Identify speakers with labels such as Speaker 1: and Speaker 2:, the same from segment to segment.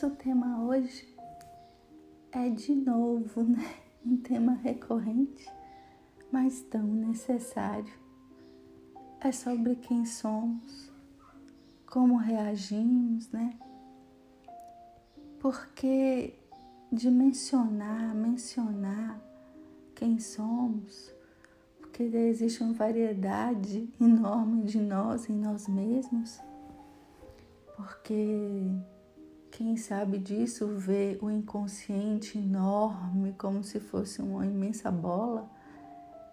Speaker 1: nosso tema hoje é de novo, né? Um tema recorrente, mas tão necessário. É sobre quem somos, como reagimos, né? Porque de mencionar, mencionar quem somos, porque existe uma variedade enorme de nós em nós mesmos, porque quem sabe disso vê o inconsciente enorme como se fosse uma imensa bola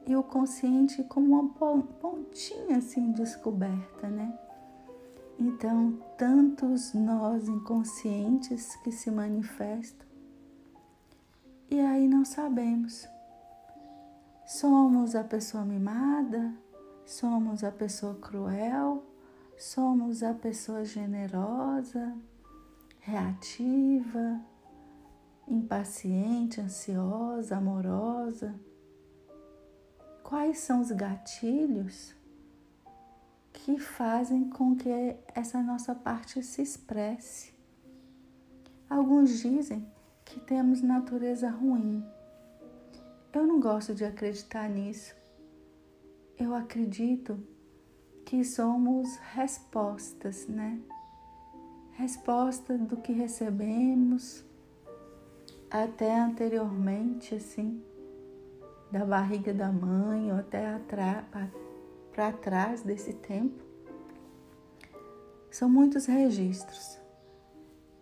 Speaker 1: e o consciente como uma pontinha assim descoberta, né? Então, tantos nós inconscientes que se manifestam e aí não sabemos. Somos a pessoa mimada? Somos a pessoa cruel? Somos a pessoa generosa, reativa, impaciente, ansiosa, amorosa? Quais são os gatilhos que fazem com que essa nossa parte se expresse? Alguns dizem que temos natureza ruim. Eu não gosto de acreditar nisso. Eu acredito que somos respostas, né? Resposta do que recebemos até anteriormente, assim, da barriga da mãe ou até para trás desse tempo. São muitos registros.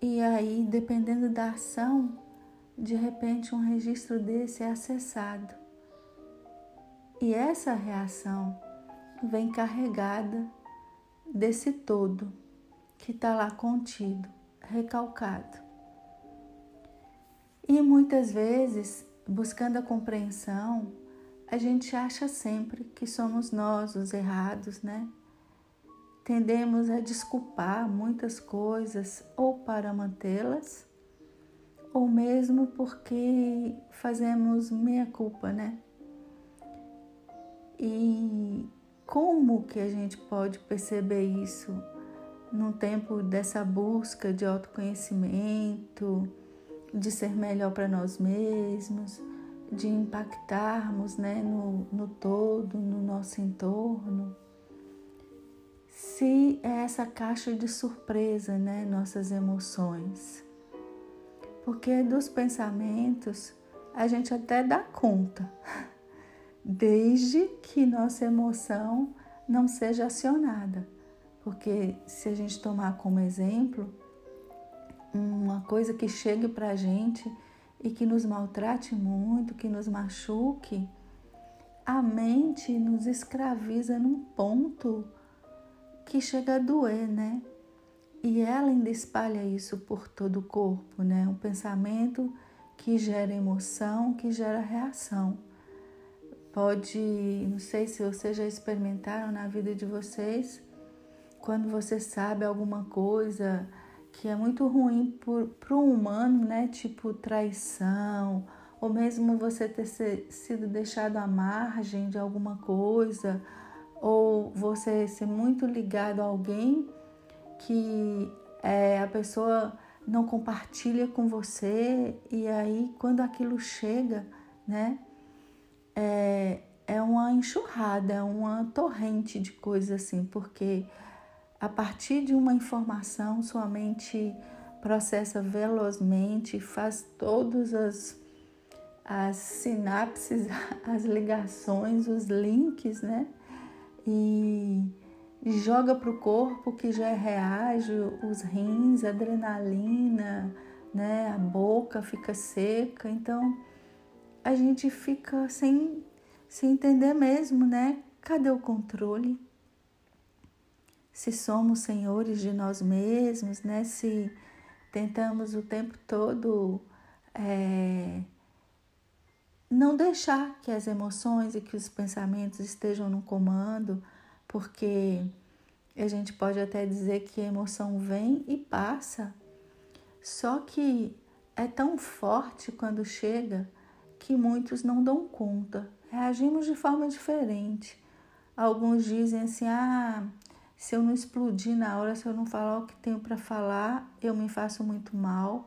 Speaker 1: E aí, dependendo da ação, de repente um registro desse é acessado. E essa reação vem carregada desse todo que está lá contido, recalcado. E muitas vezes, buscando a compreensão, a gente acha sempre que somos nós os errados, né? tendemos a desculpar muitas coisas ou para mantê-las, ou mesmo porque fazemos meia culpa, né? E como que a gente pode perceber isso no tempo dessa busca de autoconhecimento, de ser melhor para nós mesmos, de impactarmos né, no, no todo, no nosso entorno? se é essa caixa de surpresa, né, nossas emoções. Porque dos pensamentos a gente até dá conta, desde que nossa emoção não seja acionada. Porque se a gente tomar como exemplo uma coisa que chegue para a gente e que nos maltrate muito, que nos machuque, a mente nos escraviza num ponto que chega a doer, né? E ela ainda espalha isso por todo o corpo, né? Um pensamento que gera emoção, que gera reação. Pode, não sei se vocês já experimentaram na vida de vocês, quando você sabe alguma coisa que é muito ruim para o humano, né? Tipo traição, ou mesmo você ter sido deixado à margem de alguma coisa ou você ser muito ligado a alguém que é, a pessoa não compartilha com você e aí quando aquilo chega, né, é, é uma enxurrada, é uma torrente de coisas assim, porque a partir de uma informação sua mente processa velozmente, faz todas as, as sinapses, as ligações, os links, né? e joga para o corpo que já reage, os rins, adrenalina, né? A boca fica seca, então a gente fica sem, sem entender mesmo, né? Cadê o controle? Se somos senhores de nós mesmos, né? Se tentamos o tempo todo é, não deixar que as emoções e que os pensamentos estejam no comando, porque a gente pode até dizer que a emoção vem e passa, só que é tão forte quando chega que muitos não dão conta, reagimos de forma diferente. Alguns dizem assim: ah, Se eu não explodir na hora, se eu não falar o que tenho para falar, eu me faço muito mal.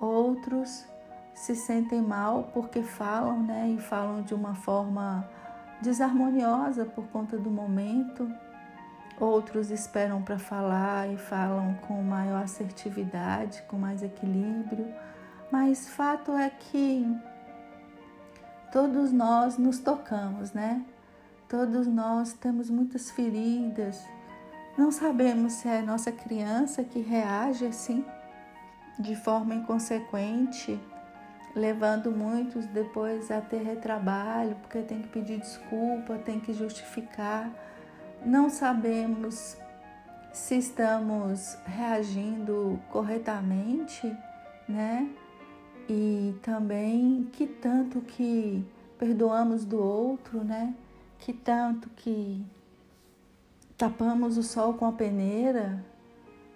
Speaker 1: Outros se sentem mal porque falam, né? E falam de uma forma desarmoniosa por conta do momento. Outros esperam para falar e falam com maior assertividade, com mais equilíbrio. Mas fato é que todos nós nos tocamos, né? Todos nós temos muitas feridas. Não sabemos se é nossa criança que reage assim, de forma inconsequente, levando muitos depois a ter retrabalho, porque tem que pedir desculpa, tem que justificar. Não sabemos se estamos reagindo corretamente, né? E também que tanto que perdoamos do outro, né? Que tanto que tapamos o sol com a peneira,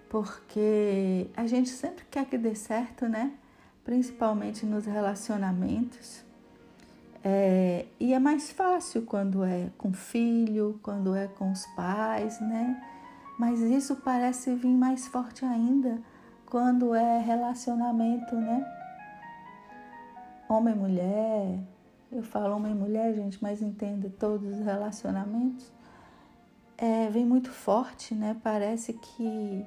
Speaker 1: porque a gente sempre quer que dê certo, né? Principalmente nos relacionamentos. É, e é mais fácil quando é com filho, quando é com os pais, né? Mas isso parece vir mais forte ainda quando é relacionamento, né? Homem mulher, eu falo homem mulher, gente, mas entenda todos os relacionamentos. É, vem muito forte, né? Parece que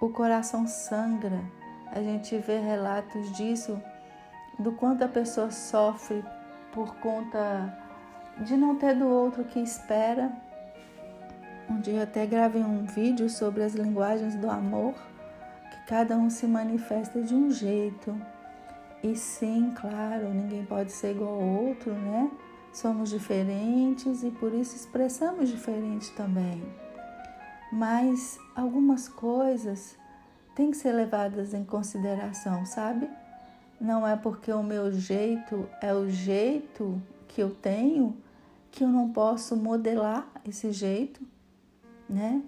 Speaker 1: o coração sangra. A gente vê relatos disso, do quanto a pessoa sofre por conta de não ter do outro que espera. Um dia até gravei um vídeo sobre as linguagens do amor, que cada um se manifesta de um jeito. E sim, claro, ninguém pode ser igual ao outro, né? Somos diferentes e por isso expressamos diferente também. Mas algumas coisas têm que ser levadas em consideração, sabe? Não é porque o meu jeito é o jeito que eu tenho que eu não posso modelar esse jeito, né?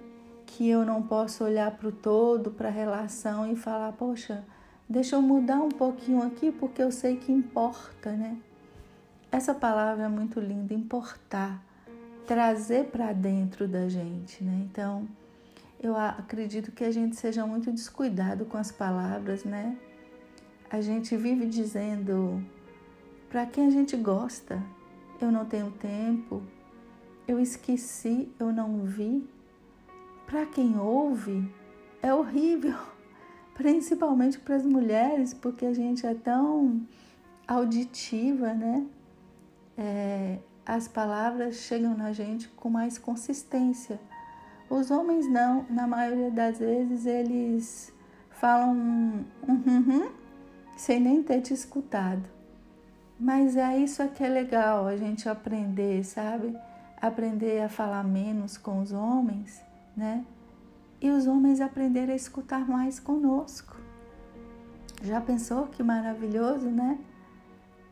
Speaker 1: Que eu não posso olhar para o todo, para a relação e falar, poxa, deixa eu mudar um pouquinho aqui porque eu sei que importa, né? Essa palavra é muito linda, importar, trazer para dentro da gente, né? Então, eu acredito que a gente seja muito descuidado com as palavras, né? A gente vive dizendo para quem a gente gosta, eu não tenho tempo, eu esqueci, eu não vi. Para quem ouve, é horrível, principalmente para as mulheres, porque a gente é tão auditiva, né? É, as palavras chegam na gente com mais consistência. Os homens não, na maioria das vezes eles falam um, um, um, um sem nem ter te escutado. Mas é isso é que é legal, a gente aprender, sabe? Aprender a falar menos com os homens, né? E os homens aprenderem a escutar mais conosco. Já pensou que maravilhoso, né?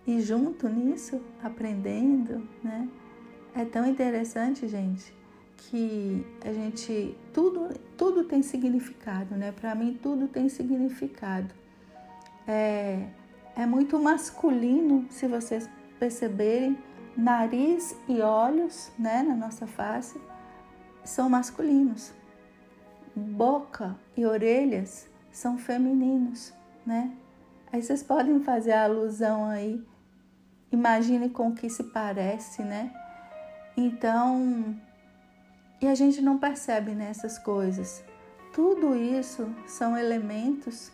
Speaker 1: E junto nisso, aprendendo, né? É tão interessante, gente, que a gente tudo tudo tem significado, né? Para mim tudo tem significado é, é muito masculino, se vocês perceberem, nariz e olhos, né, na nossa face, são masculinos. Boca e orelhas são femininos, né? Aí vocês podem fazer a alusão aí, imagine com o que se parece, né? Então, e a gente não percebe nessas né, coisas. Tudo isso são elementos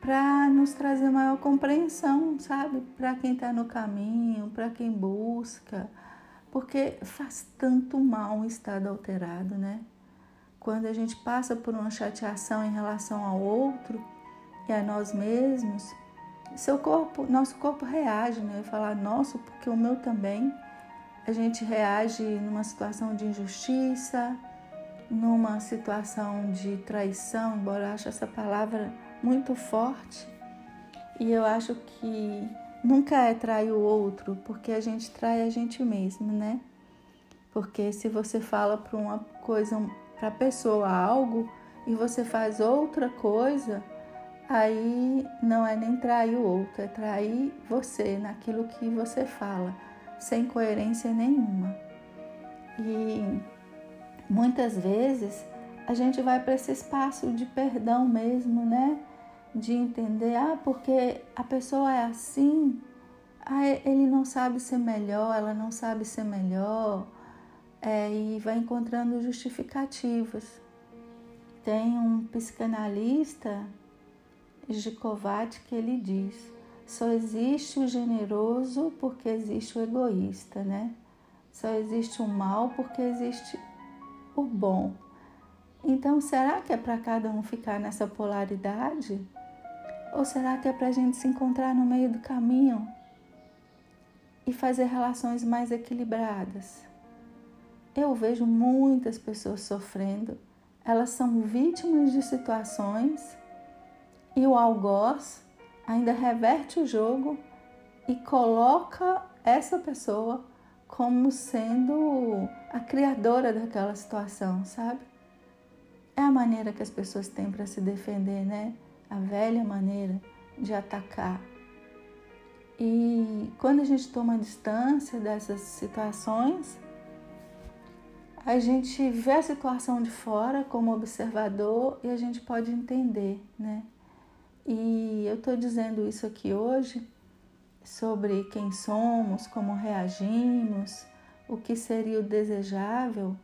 Speaker 1: para nos trazer maior compreensão, sabe? Para quem está no caminho, para quem busca, porque faz tanto mal um estado alterado, né? Quando a gente passa por uma chateação em relação ao outro e a nós mesmos, seu corpo, nosso corpo reage, né? Eu falar nosso, porque o meu também. A gente reage numa situação de injustiça, numa situação de traição, embora eu ache essa palavra muito forte. E eu acho que nunca é trair o outro, porque a gente trai a gente mesmo, né? Porque se você fala para uma coisa, para a pessoa algo e você faz outra coisa, aí não é nem trair o outro, é trair você naquilo que você fala, sem coerência nenhuma. E muitas vezes a gente vai para esse espaço de perdão mesmo, né? De entender, ah, porque a pessoa é assim, ah, ele não sabe ser melhor, ela não sabe ser melhor, é, e vai encontrando justificativas. Tem um psicanalista, Gicovati, que ele diz: só existe o generoso porque existe o egoísta, né? Só existe o mal porque existe o bom. Então, será que é para cada um ficar nessa polaridade? Ou será que é para a gente se encontrar no meio do caminho e fazer relações mais equilibradas? Eu vejo muitas pessoas sofrendo, elas são vítimas de situações e o algoz ainda reverte o jogo e coloca essa pessoa como sendo a criadora daquela situação, sabe? É a maneira que as pessoas têm para se defender, né? A velha maneira de atacar. E quando a gente toma distância dessas situações, a gente vê a situação de fora como observador e a gente pode entender, né? E eu estou dizendo isso aqui hoje sobre quem somos, como reagimos, o que seria o desejável,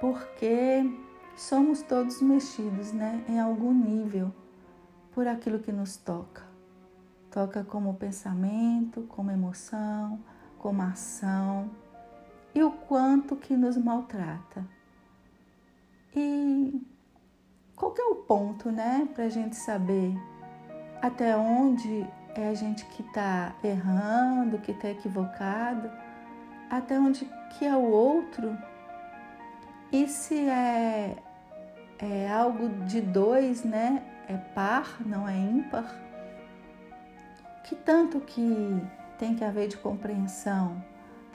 Speaker 1: porque somos todos mexidos, né, em algum nível por aquilo que nos toca. Toca como pensamento, como emoção, como ação e o quanto que nos maltrata. E qual que é o ponto, né, para a gente saber até onde é a gente que está errando, que está equivocado, até onde que é o outro. E se é, é algo de dois, né? É par, não é ímpar. Que tanto que tem que haver de compreensão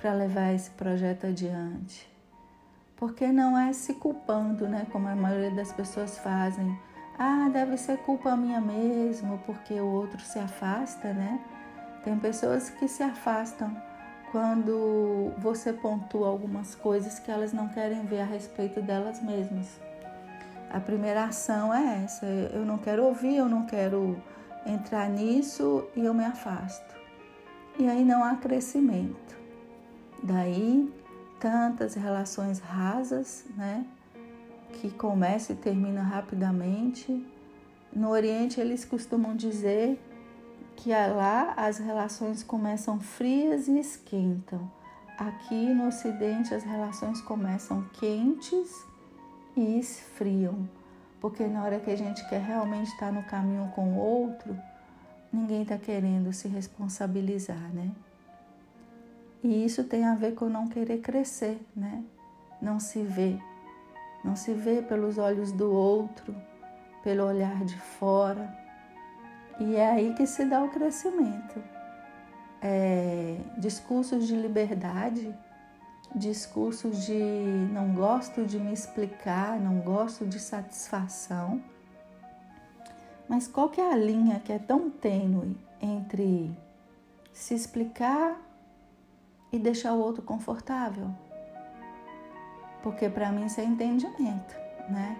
Speaker 1: para levar esse projeto adiante? Porque não é se culpando, né? Como a maioria das pessoas fazem ah, deve ser culpa minha mesmo, porque o outro se afasta, né? Tem pessoas que se afastam quando você pontua algumas coisas que elas não querem ver a respeito delas mesmas. A primeira ação é essa: eu não quero ouvir, eu não quero entrar nisso e eu me afasto. E aí não há crescimento. Daí tantas relações rasas, né? que começa e termina rapidamente. No Oriente, eles costumam dizer que lá as relações começam frias e esquentam. Aqui no Ocidente, as relações começam quentes e esfriam, porque na hora que a gente quer realmente estar no caminho com o outro, ninguém está querendo se responsabilizar, né? E isso tem a ver com não querer crescer, né? Não se ver não se vê pelos olhos do outro, pelo olhar de fora. E é aí que se dá o crescimento. É, discursos de liberdade, discursos de não gosto de me explicar, não gosto de satisfação. Mas qual que é a linha que é tão tênue entre se explicar e deixar o outro confortável? porque para mim isso é entendimento, né?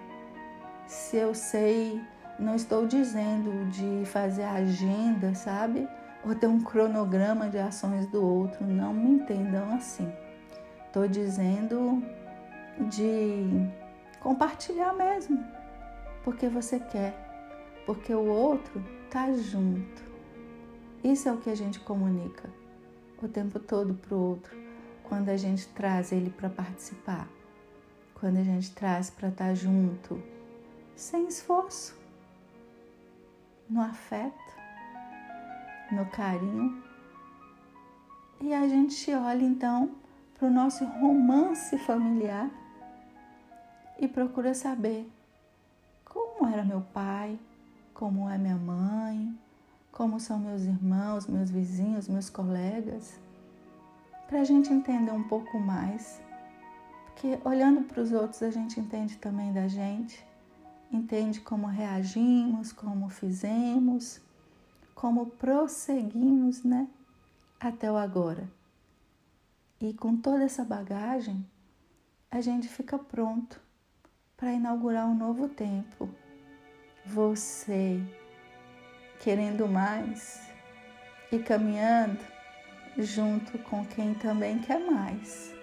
Speaker 1: Se eu sei, não estou dizendo de fazer agenda, sabe? Ou ter um cronograma de ações do outro, não me entendam assim. Estou dizendo de compartilhar mesmo, porque você quer, porque o outro tá junto. Isso é o que a gente comunica o tempo todo pro outro, quando a gente traz ele para participar quando a gente traz para estar tá junto, sem esforço, no afeto, no carinho. E a gente olha então para o nosso romance familiar e procura saber como era meu pai, como é minha mãe, como são meus irmãos, meus vizinhos, meus colegas, para a gente entender um pouco mais porque olhando para os outros a gente entende também da gente, entende como reagimos, como fizemos, como prosseguimos, né, até o agora. E com toda essa bagagem, a gente fica pronto para inaugurar um novo tempo. Você querendo mais e caminhando junto com quem também quer mais.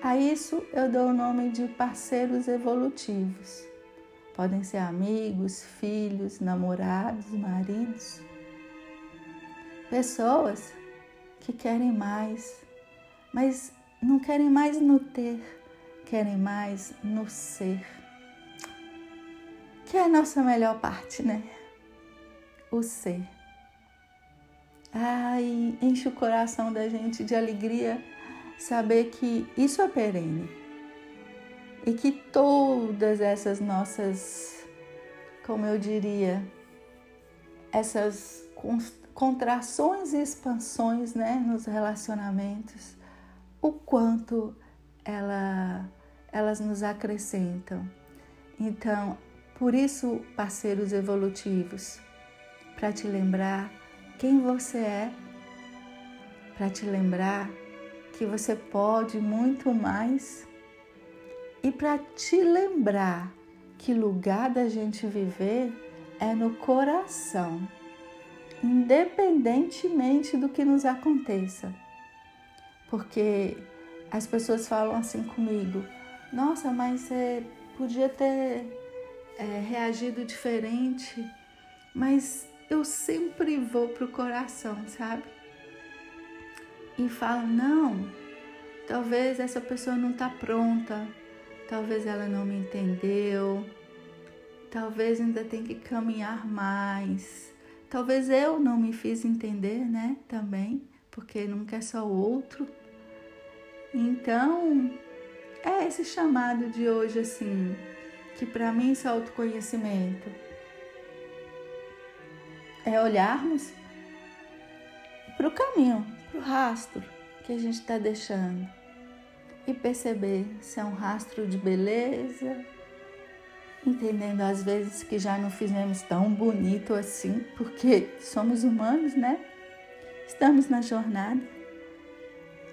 Speaker 1: A isso eu dou o nome de parceiros evolutivos. Podem ser amigos, filhos, namorados, maridos. Pessoas que querem mais, mas não querem mais no ter, querem mais no ser. Que é a nossa melhor parte, né? O ser. Ai, enche o coração da gente de alegria saber que isso é perene e que todas essas nossas, como eu diria, essas contrações e expansões né, nos relacionamentos, o quanto ela, elas nos acrescentam. Então, por isso, parceiros evolutivos, para te lembrar quem você é, para te lembrar que você pode muito mais e para te lembrar que lugar da gente viver é no coração, independentemente do que nos aconteça. Porque as pessoas falam assim comigo: nossa, mas você podia ter é, reagido diferente, mas eu sempre vou pro coração, sabe? e falam: não, talvez essa pessoa não está pronta, talvez ela não me entendeu, talvez ainda tem que caminhar mais, talvez eu não me fiz entender, né? Também, porque nunca é só o outro. Então, é esse chamado de hoje, assim, que para mim esse autoconhecimento é olharmos para o caminho, para o rastro que a gente está deixando e perceber se é um rastro de beleza, entendendo às vezes que já não fizemos tão bonito assim, porque somos humanos, né? Estamos na jornada,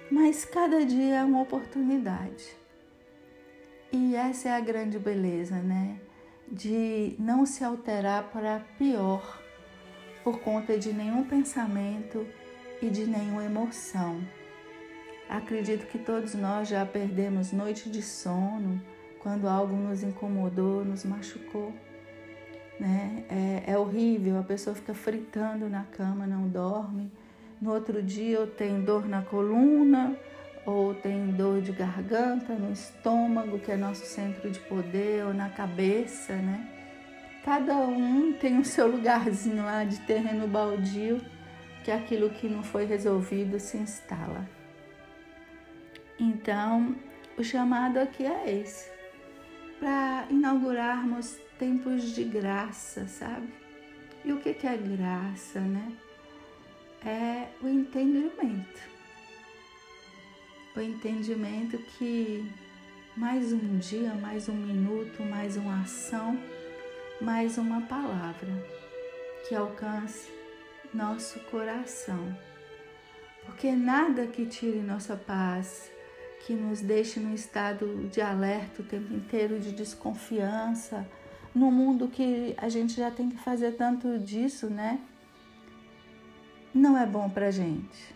Speaker 1: mas cada dia é uma oportunidade. E essa é a grande beleza, né? De não se alterar para pior por conta de nenhum pensamento e de nenhuma emoção. Acredito que todos nós já perdemos noite de sono quando algo nos incomodou, nos machucou. Né? É, é horrível, a pessoa fica fritando na cama, não dorme. No outro dia eu tenho dor na coluna, ou tem dor de garganta, no estômago, que é nosso centro de poder, ou na cabeça, né? Cada um tem o seu lugarzinho lá de terreno baldio que aquilo que não foi resolvido se instala. Então, o chamado aqui é esse, para inaugurarmos tempos de graça, sabe? E o que é graça, né? É o entendimento. O entendimento que mais um dia, mais um minuto, mais uma ação, mais uma palavra que alcance nosso coração. Porque nada que tire nossa paz, que nos deixe num estado de alerta o tempo inteiro, de desconfiança, no mundo que a gente já tem que fazer tanto disso, né? Não é bom pra gente.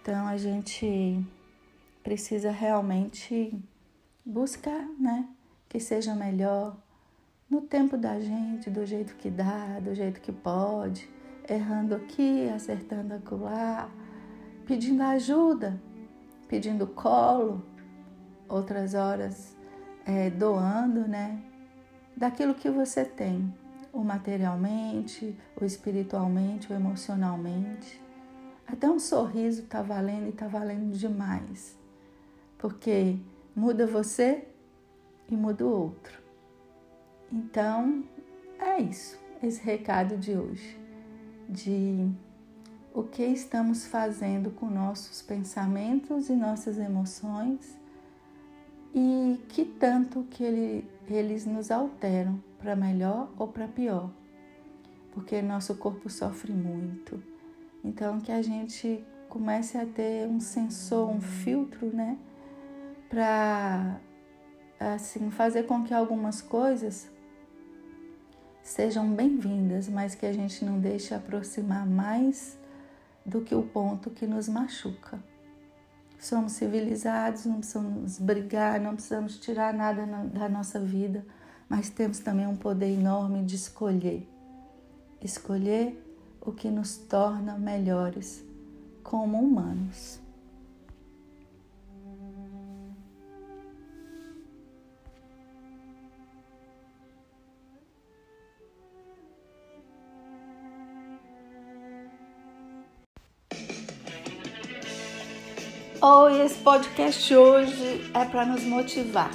Speaker 1: Então a gente precisa realmente buscar, né? Que seja melhor no tempo da gente, do jeito que dá, do jeito que pode errando aqui, acertando acolá, pedindo ajuda, pedindo colo, outras horas é, doando, né? Daquilo que você tem, o materialmente, o espiritualmente, o emocionalmente. Até um sorriso tá valendo e tá valendo demais, porque muda você e muda o outro. Então, é isso, esse recado de hoje de o que estamos fazendo com nossos pensamentos e nossas emoções e que tanto que ele, eles nos alteram para melhor ou para pior, porque nosso corpo sofre muito. Então que a gente comece a ter um sensor, um filtro, né, para assim fazer com que algumas coisas sejam bem-vindas, mas que a gente não deixe aproximar mais do que o ponto que nos machuca. Somos civilizados, não precisamos brigar, não precisamos tirar nada da nossa vida, mas temos também um poder enorme de escolher. Escolher o que nos torna melhores como humanos. Oi, esse podcast hoje é para nos motivar.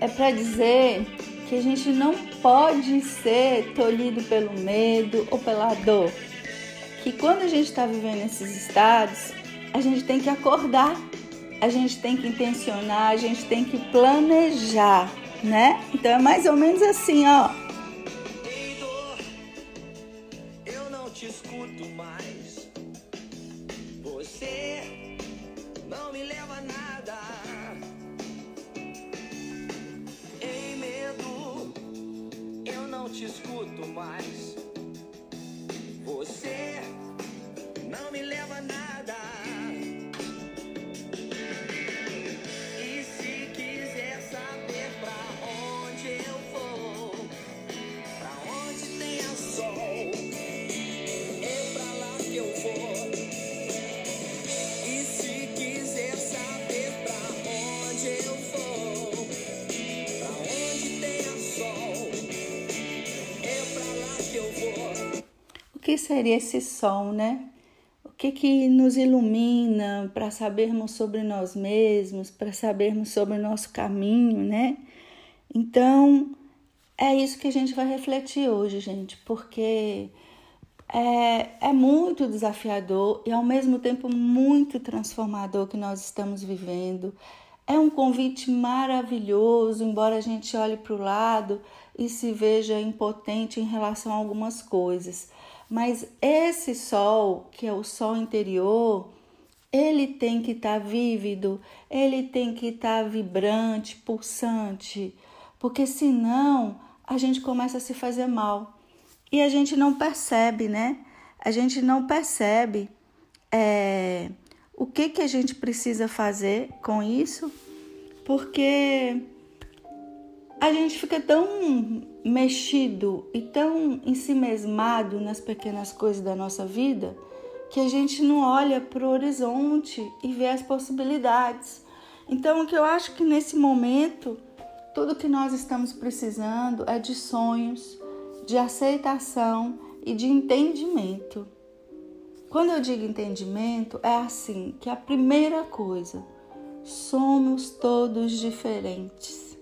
Speaker 1: É para dizer que a gente não pode ser tolhido pelo medo ou pela dor. Que quando a gente está vivendo esses estados, a gente tem que acordar, a gente tem que intencionar, a gente tem que planejar, né? Então é mais ou menos assim, ó. Te escuto mais. Você não me leva a nada. Seria esse sol, né? O que, que nos ilumina para sabermos sobre nós mesmos, para sabermos sobre o nosso caminho, né? Então, é isso que a gente vai refletir hoje, gente, porque é, é muito desafiador e ao mesmo tempo muito transformador que nós estamos vivendo. É um convite maravilhoso, embora a gente olhe para o lado e se veja impotente em relação a algumas coisas. Mas esse sol, que é o sol interior, ele tem que estar tá vívido, ele tem que estar tá vibrante, pulsante, porque senão a gente começa a se fazer mal. E a gente não percebe, né? A gente não percebe é, o que, que a gente precisa fazer com isso, porque a gente fica tão mexido e tão ensimesmado nas pequenas coisas da nossa vida que a gente não olha para o horizonte e vê as possibilidades. Então, o que eu acho que nesse momento, tudo que nós estamos precisando é de sonhos, de aceitação e de entendimento. Quando eu digo entendimento, é assim que a primeira coisa, somos todos diferentes.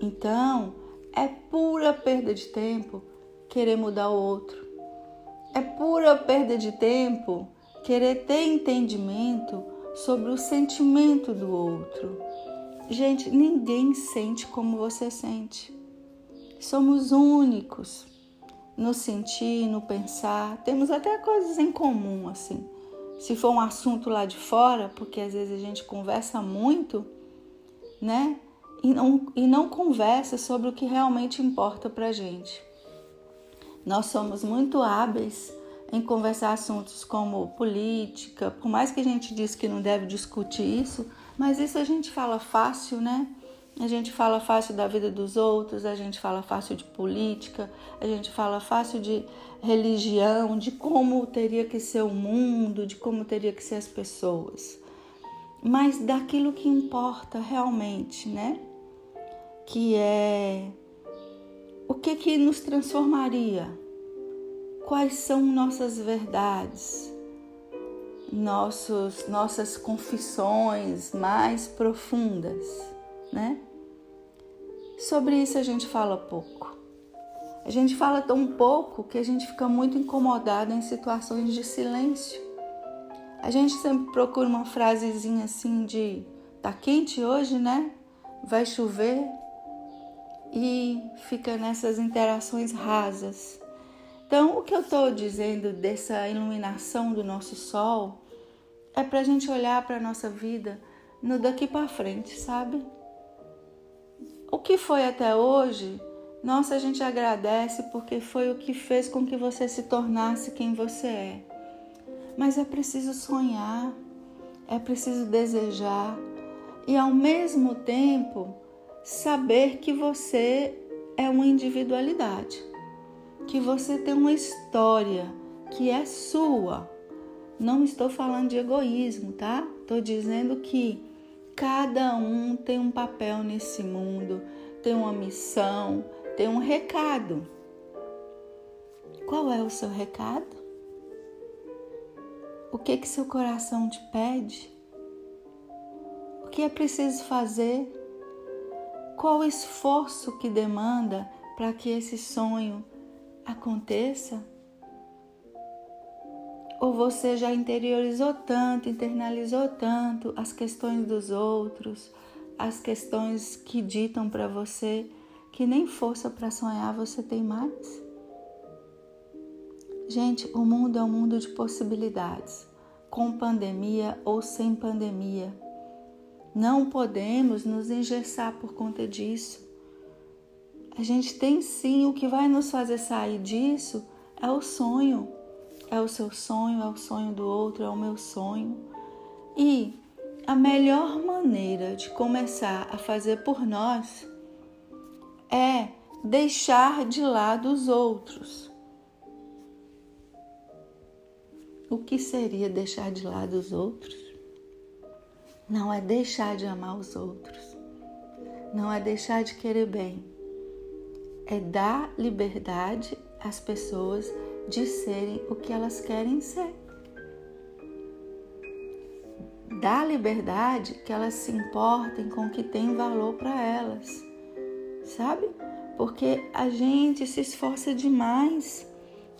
Speaker 1: Então, é pura perda de tempo querer mudar o outro. É pura perda de tempo querer ter entendimento sobre o sentimento do outro. Gente, ninguém sente como você sente. Somos únicos no sentir, no pensar. Temos até coisas em comum, assim. Se for um assunto lá de fora, porque às vezes a gente conversa muito, né? E não, e não conversa sobre o que realmente importa para gente. Nós somos muito hábeis em conversar assuntos como política, por mais que a gente diz que não deve discutir isso, mas isso a gente fala fácil, né? A gente fala fácil da vida dos outros, a gente fala fácil de política, a gente fala fácil de religião, de como teria que ser o mundo, de como teria que ser as pessoas. Mas daquilo que importa realmente, né? Que é o que que nos transformaria? Quais são nossas verdades? Nossos, nossas confissões mais profundas, né? Sobre isso a gente fala pouco. A gente fala tão pouco que a gente fica muito incomodado em situações de silêncio. A gente sempre procura uma frasezinha assim de tá quente hoje, né? Vai chover, e fica nessas interações rasas. Então, o que eu estou dizendo dessa iluminação do nosso sol é para a gente olhar para a nossa vida no daqui para frente, sabe? O que foi até hoje, nossa, a gente agradece porque foi o que fez com que você se tornasse quem você é. Mas é preciso sonhar, é preciso desejar e ao mesmo tempo saber que você é uma individualidade, que você tem uma história que é sua. Não estou falando de egoísmo, tá? Estou dizendo que cada um tem um papel nesse mundo, tem uma missão, tem um recado. Qual é o seu recado? O que que seu coração te pede? O que é preciso fazer? Qual o esforço que demanda para que esse sonho aconteça? Ou você já interiorizou tanto, internalizou tanto as questões dos outros, as questões que ditam para você que nem força para sonhar você tem mais? Gente, o mundo é um mundo de possibilidades, com pandemia ou sem pandemia. Não podemos nos engessar por conta disso. A gente tem sim, o que vai nos fazer sair disso é o sonho. É o seu sonho, é o sonho do outro, é o meu sonho. E a melhor maneira de começar a fazer por nós é deixar de lado os outros. O que seria deixar de lado os outros? Não é deixar de amar os outros, não é deixar de querer bem, é dar liberdade às pessoas de serem o que elas querem ser. Dar liberdade que elas se importem com o que tem valor para elas, sabe? Porque a gente se esforça demais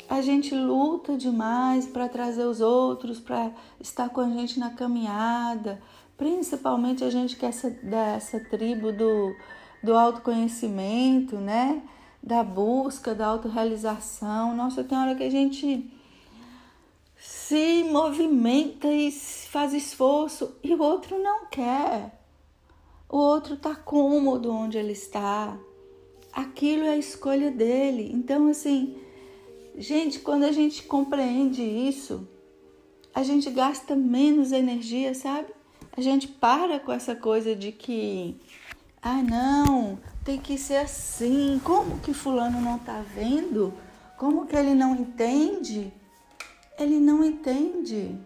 Speaker 1: a gente luta demais para trazer os outros, para estar com a gente na caminhada, principalmente a gente que é essa, dessa tribo do, do autoconhecimento, né? Da busca, da autorrealização. Nossa, tem hora que a gente se movimenta e faz esforço e o outro não quer. O outro tá cômodo onde ele está. Aquilo é a escolha dele. Então, assim, Gente, quando a gente compreende isso, a gente gasta menos energia, sabe? A gente para com essa coisa de que, ah, não, tem que ser assim. Como que Fulano não tá vendo? Como que ele não entende? Ele não entende.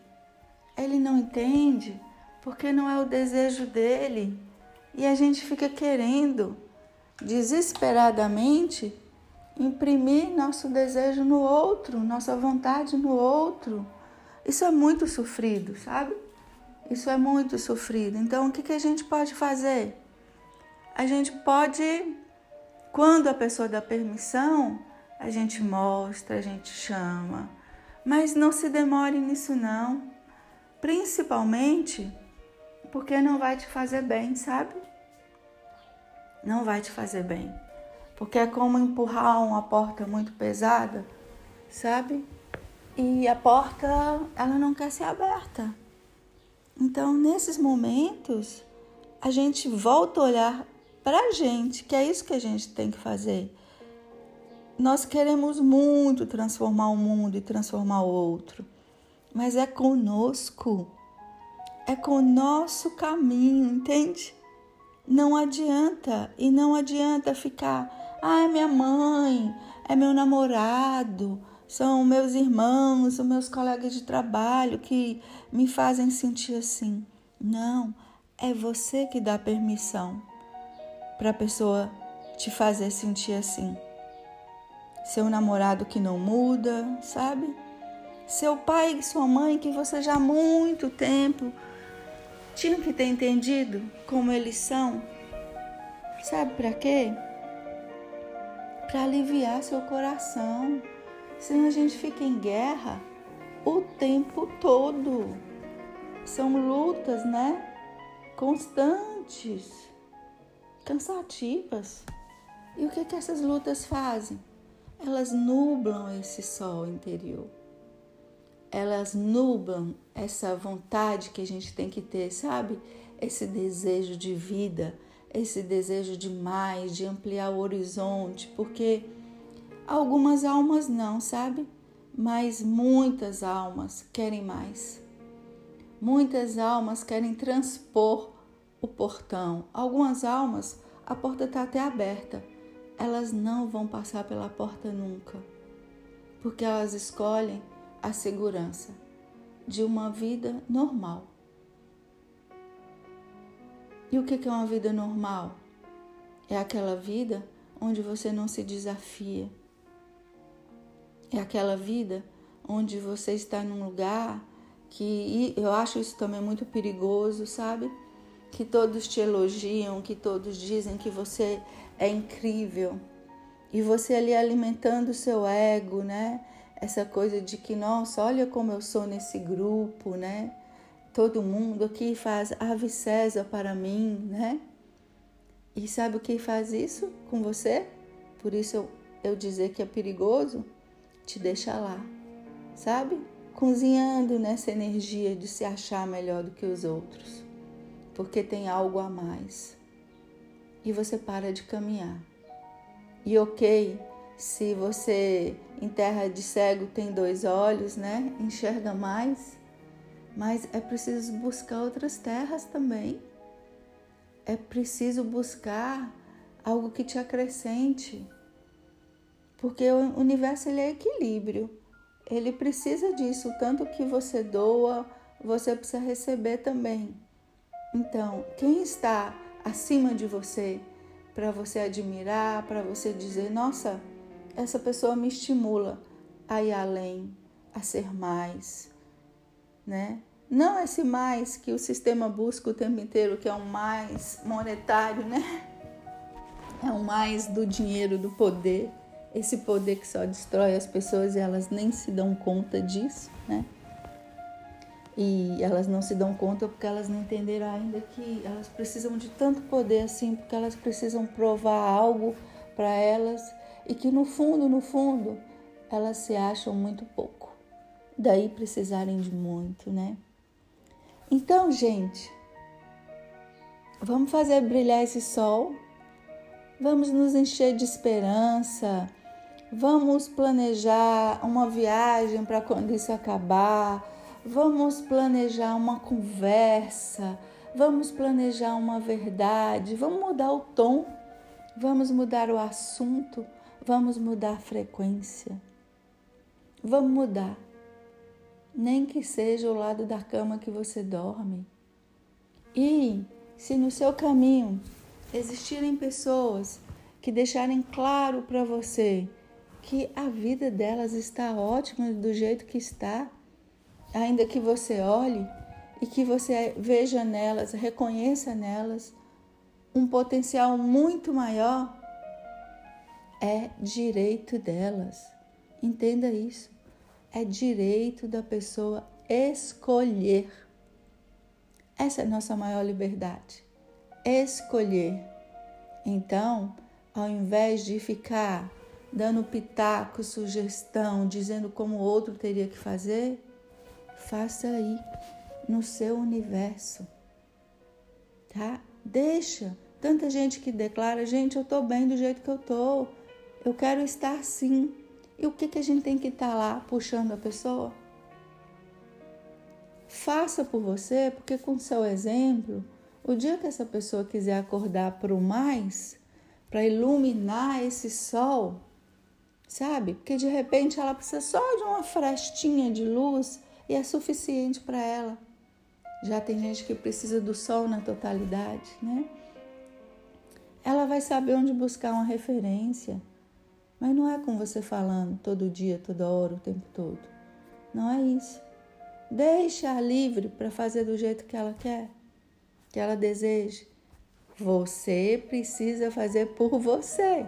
Speaker 1: Ele não entende porque não é o desejo dele. E a gente fica querendo desesperadamente imprimir nosso desejo no outro, nossa vontade no outro. Isso é muito sofrido, sabe? Isso é muito sofrido. Então, o que, que a gente pode fazer? A gente pode, quando a pessoa dá permissão, a gente mostra, a gente chama. Mas não se demore nisso, não. Principalmente porque não vai te fazer bem, sabe? Não vai te fazer bem porque é como empurrar uma porta muito pesada, sabe? E a porta, ela não quer ser aberta. Então, nesses momentos, a gente volta a olhar para a gente, que é isso que a gente tem que fazer. Nós queremos muito transformar o mundo e transformar o outro, mas é conosco, é com o nosso caminho, entende? Não adianta, e não adianta ficar ah, é minha mãe, é meu namorado, são meus irmãos, são meus colegas de trabalho que me fazem sentir assim. Não, é você que dá permissão para a pessoa te fazer sentir assim. Seu namorado que não muda, sabe? Seu pai e sua mãe que você já há muito tempo tinham que ter entendido como eles são. Sabe para quê? para aliviar seu coração. Senão a gente fica em guerra o tempo todo. São lutas, né? Constantes, cansativas. E o que, que essas lutas fazem? Elas nublam esse sol interior. Elas nublam essa vontade que a gente tem que ter, sabe? Esse desejo de vida, esse desejo de mais, de ampliar o horizonte, porque algumas almas não, sabe? Mas muitas almas querem mais. Muitas almas querem transpor o portão. Algumas almas, a porta está até aberta. Elas não vão passar pela porta nunca, porque elas escolhem a segurança de uma vida normal. E o que é uma vida normal? É aquela vida onde você não se desafia. É aquela vida onde você está num lugar que eu acho isso também muito perigoso, sabe? Que todos te elogiam, que todos dizem que você é incrível. E você ali alimentando o seu ego, né? Essa coisa de que, nossa, olha como eu sou nesse grupo, né? Todo mundo aqui faz ave César para mim, né? E sabe o que faz isso com você? Por isso eu, eu dizer que é perigoso, te deixa lá, sabe? Cozinhando nessa energia de se achar melhor do que os outros, porque tem algo a mais. E você para de caminhar. E ok, se você em terra de cego tem dois olhos, né? Enxerga mais, mas é preciso buscar outras terras também. É preciso buscar algo que te acrescente. Porque o universo ele é equilíbrio. Ele precisa disso, tanto que você doa, você precisa receber também. Então, quem está acima de você para você admirar, para você dizer, nossa, essa pessoa me estimula a ir além, a ser mais, né? Não esse mais que o sistema busca o tempo inteiro, que é um mais monetário, né? É um mais do dinheiro, do poder. Esse poder que só destrói as pessoas e elas nem se dão conta disso, né? E elas não se dão conta porque elas não entenderam ainda que elas precisam de tanto poder assim, porque elas precisam provar algo para elas e que no fundo, no fundo, elas se acham muito pouco. Daí precisarem de muito, né? Então, gente, vamos fazer brilhar esse sol, vamos nos encher de esperança, vamos planejar uma viagem para quando isso acabar, vamos planejar uma conversa, vamos planejar uma verdade, vamos mudar o tom, vamos mudar o assunto, vamos mudar a frequência, vamos mudar. Nem que seja o lado da cama que você dorme. E se no seu caminho existirem pessoas que deixarem claro para você que a vida delas está ótima do jeito que está, ainda que você olhe e que você veja nelas, reconheça nelas um potencial muito maior, é direito delas. Entenda isso é direito da pessoa escolher. Essa é a nossa maior liberdade. Escolher. Então, ao invés de ficar dando pitaco, sugestão, dizendo como o outro teria que fazer, faça aí no seu universo. Tá? Deixa. Tanta gente que declara, gente, eu tô bem do jeito que eu tô. Eu quero estar sim. E o que, que a gente tem que estar tá lá puxando a pessoa? Faça por você, porque com seu exemplo, o dia que essa pessoa quiser acordar para o mais, para iluminar esse sol, sabe? Porque de repente ela precisa só de uma frestinha de luz e é suficiente para ela. Já tem gente que precisa do sol na totalidade, né? Ela vai saber onde buscar uma referência. Mas não é com você falando todo dia, toda hora, o tempo todo. Não é isso. Deixa livre para fazer do jeito que ela quer, que ela deseja. Você precisa fazer por você.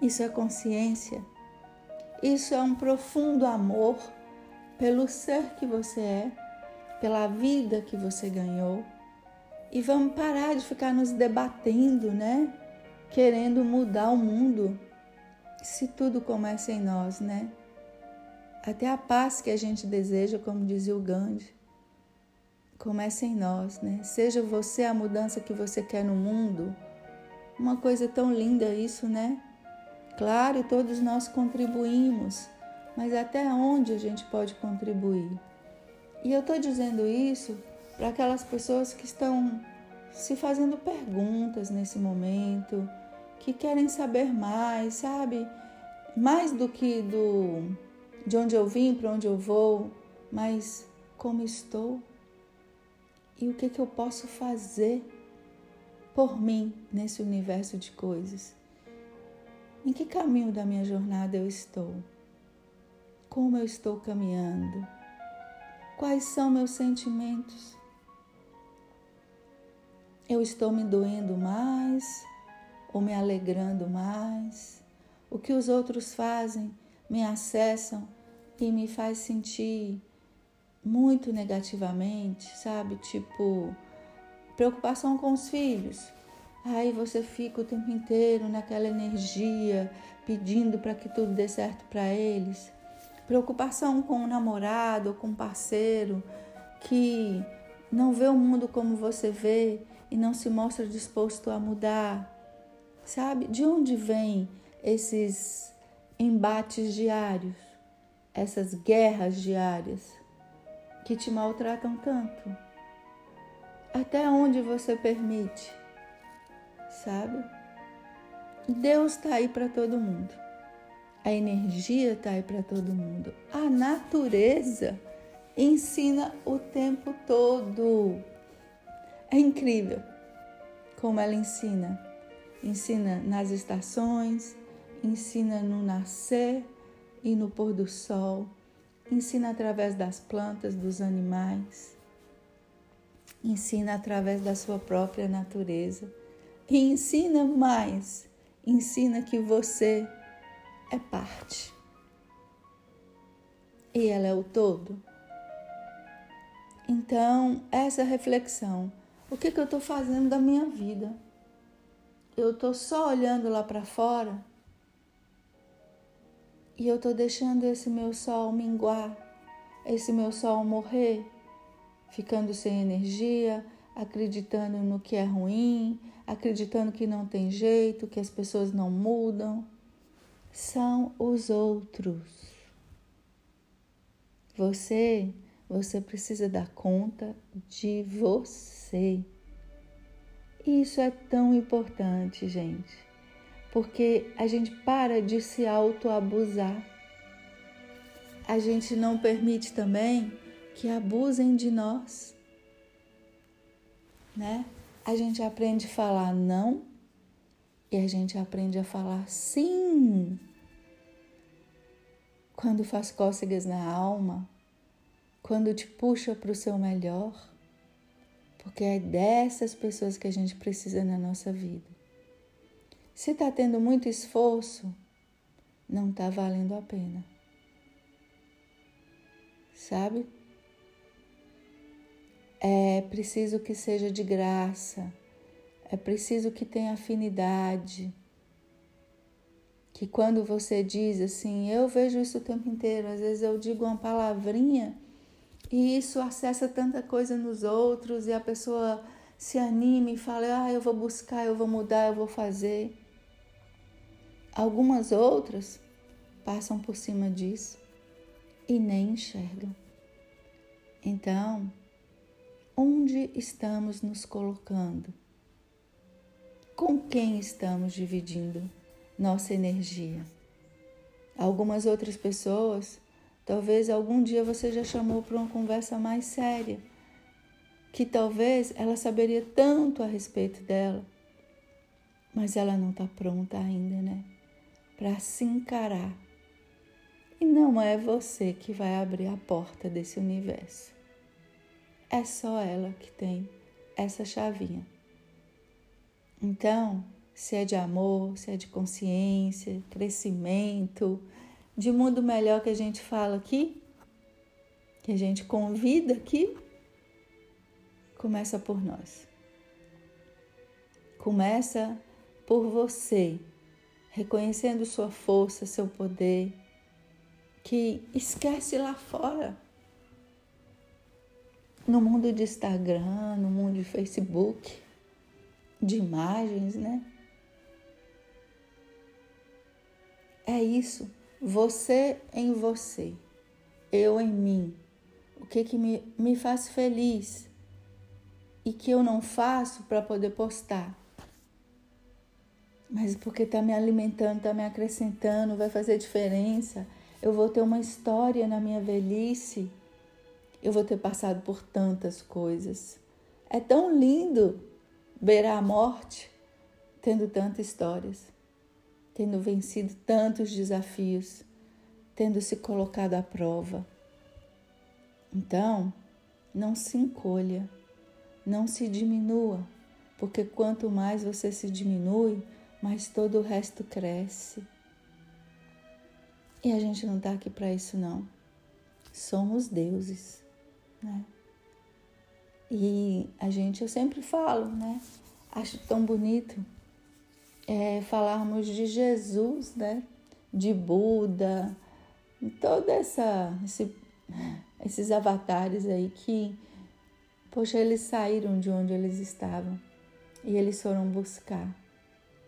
Speaker 1: Isso é consciência. Isso é um profundo amor pelo ser que você é, pela vida que você ganhou. E vamos parar de ficar nos debatendo, né? Querendo mudar o mundo se tudo começa em nós, né? Até a paz que a gente deseja, como dizia o Gandhi, começa em nós, né? Seja você a mudança que você quer no mundo. Uma coisa tão linda isso, né? Claro, todos nós contribuímos, mas até onde a gente pode contribuir? E eu estou dizendo isso para aquelas pessoas que estão se fazendo perguntas nesse momento, que querem saber mais, sabe? Mais do que do de onde eu vim, para onde eu vou, mas como estou e o que, que eu posso fazer por mim nesse universo de coisas. Em que caminho da minha jornada eu estou? Como eu estou caminhando? Quais são meus sentimentos? Eu estou me doendo mais ou me alegrando mais? O que os outros fazem me acessam e me faz sentir muito negativamente, sabe? Tipo, preocupação com os filhos. Aí você fica o tempo inteiro naquela energia, pedindo para que tudo dê certo para eles. Preocupação com o namorado ou com o parceiro que não vê o mundo como você vê e não se mostra disposto a mudar. Sabe? De onde vêm esses embates diários, essas guerras diárias que te maltratam tanto? Até onde você permite? Sabe? Deus está aí para todo mundo. A energia está aí para todo mundo. A natureza ensina o tempo todo. É incrível como ela ensina. Ensina nas estações, ensina no nascer e no pôr do sol, ensina através das plantas, dos animais, ensina através da sua própria natureza e ensina mais, ensina que você é parte. E ela é o todo. Então, essa reflexão. O que, que eu estou fazendo da minha vida? Eu estou só olhando lá para fora e eu estou deixando esse meu sol minguar, esse meu sol morrer, ficando sem energia, acreditando no que é ruim, acreditando que não tem jeito, que as pessoas não mudam. São os outros. Você, você precisa dar conta de você. Isso é tão importante, gente, porque a gente para de se autoabusar. A gente não permite também que abusem de nós né? A gente aprende a falar não e a gente aprende a falar sim. Quando faz cócegas na alma, quando te puxa para o seu melhor, porque é dessas pessoas que a gente precisa na nossa vida. Se está tendo muito esforço, não está valendo a pena. Sabe? É preciso que seja de graça, é preciso que tenha afinidade. Que quando você diz assim, eu vejo isso o tempo inteiro, às vezes eu digo uma palavrinha e isso acessa tanta coisa nos outros e a pessoa se anima e fala, ah, eu vou buscar, eu vou mudar, eu vou fazer. Algumas outras passam por cima disso e nem enxergam. Então, Onde estamos nos colocando? Com quem estamos dividindo nossa energia? Algumas outras pessoas, talvez algum dia você já chamou para uma conversa mais séria, que talvez ela saberia tanto a respeito dela, mas ela não está pronta ainda, né? Para se encarar. E não é você que vai abrir a porta desse universo. É só ela que tem essa chavinha. Então, se é de amor, se é de consciência, crescimento, de mundo melhor que a gente fala aqui, que a gente convida aqui, começa por nós. Começa por você, reconhecendo sua força, seu poder, que esquece lá fora no mundo de Instagram, no mundo de Facebook, de imagens, né? É isso. Você em você, eu em mim. O que, que me, me faz feliz e que eu não faço para poder postar. Mas porque está me alimentando, está me acrescentando, vai fazer diferença. Eu vou ter uma história na minha velhice. Eu vou ter passado por tantas coisas. É tão lindo beirar a morte tendo tantas histórias, tendo vencido tantos desafios, tendo se colocado à prova. Então, não se encolha, não se diminua, porque quanto mais você se diminui, mais todo o resto cresce. E a gente não está aqui para isso, não. Somos deuses, né? E a gente, eu sempre falo, né? Acho tão bonito é, falarmos de Jesus, né? De Buda, toda essa esse, esses avatares aí que, poxa, eles saíram de onde eles estavam e eles foram buscar.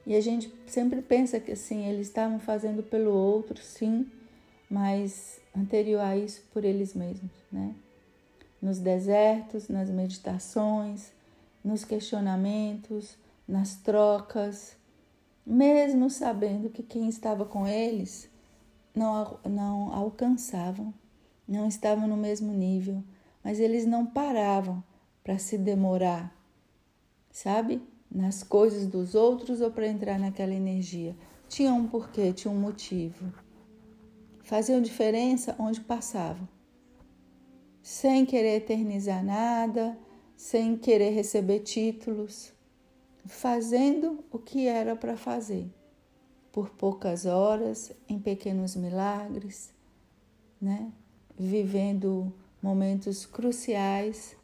Speaker 1: E a gente sempre pensa que assim, eles estavam fazendo pelo outro, sim, mas anterior a isso por eles mesmos, né? Nos desertos, nas meditações, nos questionamentos, nas trocas, mesmo sabendo que quem estava com eles não, não alcançavam, não estavam no mesmo nível, mas eles não paravam para se demorar, sabe? Nas coisas dos outros ou para entrar naquela energia. Tinha um porquê, tinha um motivo. Faziam diferença onde passavam sem querer eternizar nada, sem querer receber títulos, fazendo o que era para fazer, por poucas horas, em pequenos milagres, né? vivendo momentos cruciais,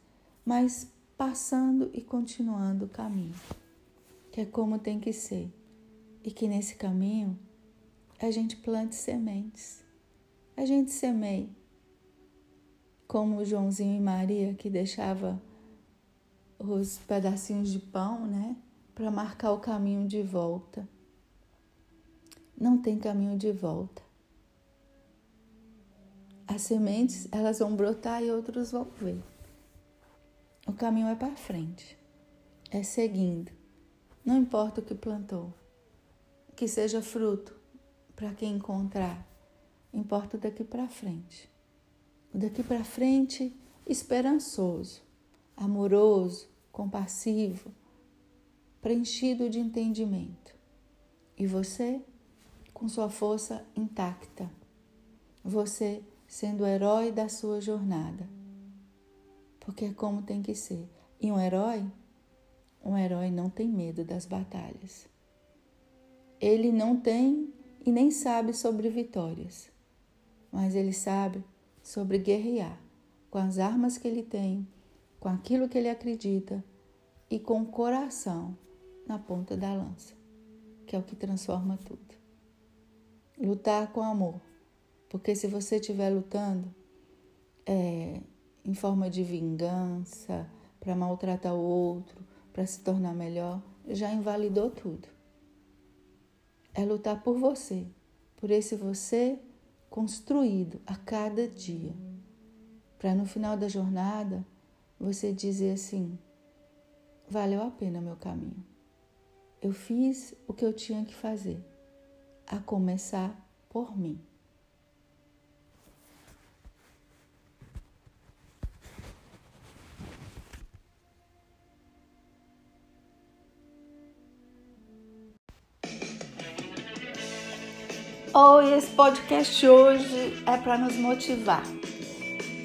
Speaker 1: mas passando e continuando o caminho, que é como tem que ser, e que nesse caminho a gente plante sementes, a gente semeie como Joãozinho e Maria que deixava os pedacinhos de pão, né, para marcar o caminho de volta. Não tem caminho de volta. As sementes, elas vão brotar e outros vão ver. O caminho é para frente. É seguindo. Não importa o que plantou. Que seja fruto para quem encontrar. Importa daqui para frente daqui para frente esperançoso, amoroso, compassivo, preenchido de entendimento. E você com sua força intacta. Você sendo o herói da sua jornada. Porque é como tem que ser. E um herói, um herói não tem medo das batalhas. Ele não tem e nem sabe sobre vitórias, mas ele sabe sobre guerrear com as armas que ele tem, com aquilo que ele acredita e com o coração na ponta da lança, que é o que transforma tudo. Lutar com amor, porque se você estiver lutando é, em forma de vingança, para maltratar o outro, para se tornar melhor, já invalidou tudo. É lutar por você, por esse você construído a cada dia, para no final da jornada você dizer assim: valeu a pena meu caminho. Eu fiz o que eu tinha que fazer, a começar por mim. E esse podcast hoje é para nos motivar.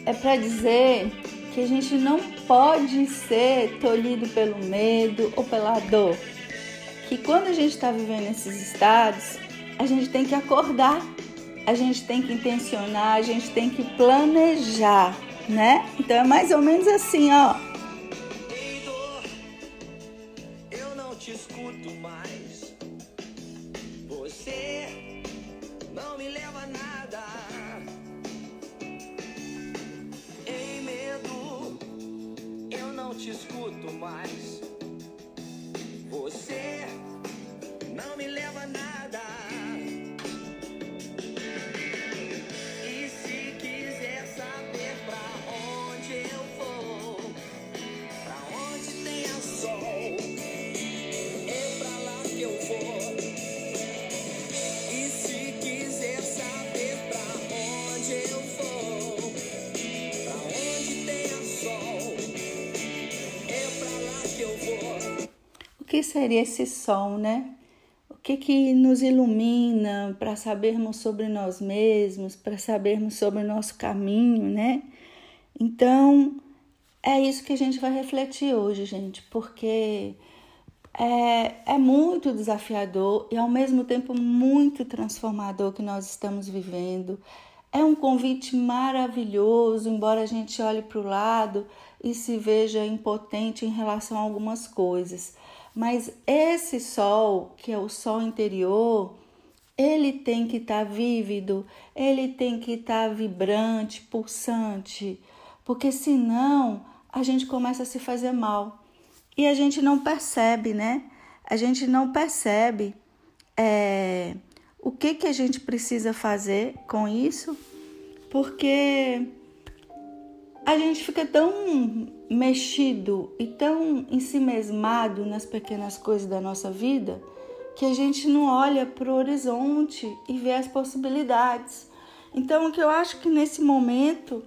Speaker 1: É para dizer que a gente não pode ser tolhido pelo medo ou pela dor. Que quando a gente está vivendo esses estados, a gente tem que acordar, a gente tem que intencionar, a gente tem que planejar, né? Então é mais ou menos assim, ó. te escuto mais. Você não me leva nada. Que seria esse sol, né? O que que nos ilumina para sabermos sobre nós mesmos, para sabermos sobre o nosso caminho, né? Então, é isso que a gente vai refletir hoje, gente, porque é, é muito desafiador e ao mesmo tempo muito transformador que nós estamos vivendo. É um convite maravilhoso, embora a gente olhe para o lado e se veja impotente em relação a algumas coisas. Mas esse sol, que é o sol interior, ele tem que estar tá vívido, ele tem que estar tá vibrante, pulsante, porque senão a gente começa a se fazer mal e a gente não percebe, né? A gente não percebe é, o que, que a gente precisa fazer com isso, porque a gente fica tão mexido e tão ensimesmado nas pequenas coisas da nossa vida que a gente não olha para o horizonte e vê as possibilidades. Então, o que eu acho que nesse momento,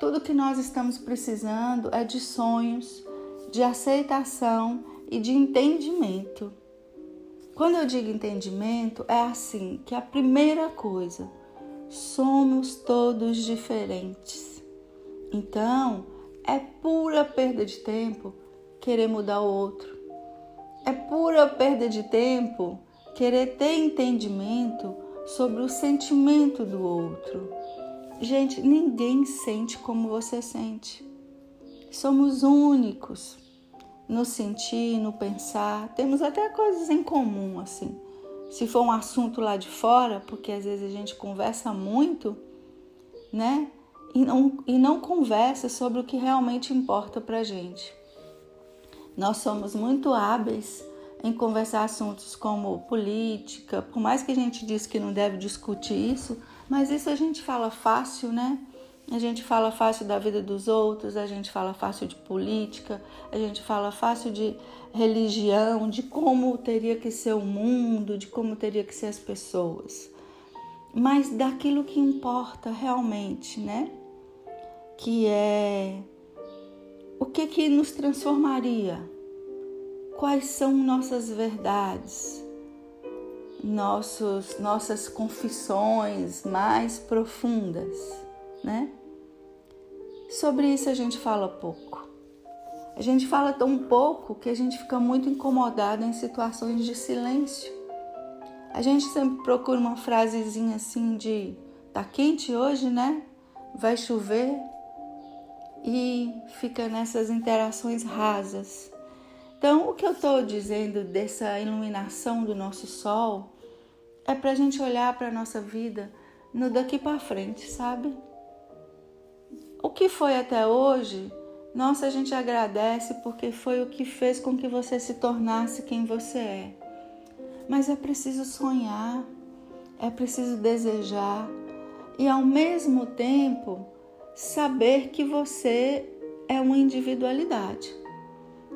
Speaker 1: tudo que nós estamos precisando é de sonhos, de aceitação e de entendimento. Quando eu digo entendimento, é assim que a primeira coisa, somos todos diferentes. Então, é pura perda de tempo querer mudar o outro. É pura perda de tempo querer ter entendimento sobre o sentimento do outro. Gente, ninguém sente como você sente. Somos únicos no sentir, no pensar. Temos até coisas em comum, assim. Se for um assunto lá de fora, porque às vezes a gente conversa muito, né? E não, e não conversa sobre o que realmente importa para a gente. Nós somos muito hábeis em conversar assuntos como política, por mais que a gente diz que não deve discutir isso, mas isso a gente fala fácil, né? A gente fala fácil da vida dos outros, a gente fala fácil de política, a gente fala fácil de religião, de como teria que ser o mundo, de como teria que ser as pessoas. Mas daquilo que importa realmente, né? Que é o que que nos transformaria? Quais são nossas verdades? Nossos, nossas confissões mais profundas, né? Sobre isso a gente fala pouco. A gente fala tão pouco que a gente fica muito incomodado em situações de silêncio. A gente sempre procura uma frasezinha assim de tá quente hoje, né? Vai chover, e fica nessas interações rasas. Então, o que eu estou dizendo dessa iluminação do nosso sol é para a gente olhar para a nossa vida no daqui para frente, sabe? O que foi até hoje, nossa, a gente agradece porque foi o que fez com que você se tornasse quem você é. Mas é preciso sonhar, é preciso desejar e ao mesmo tempo saber que você é uma individualidade,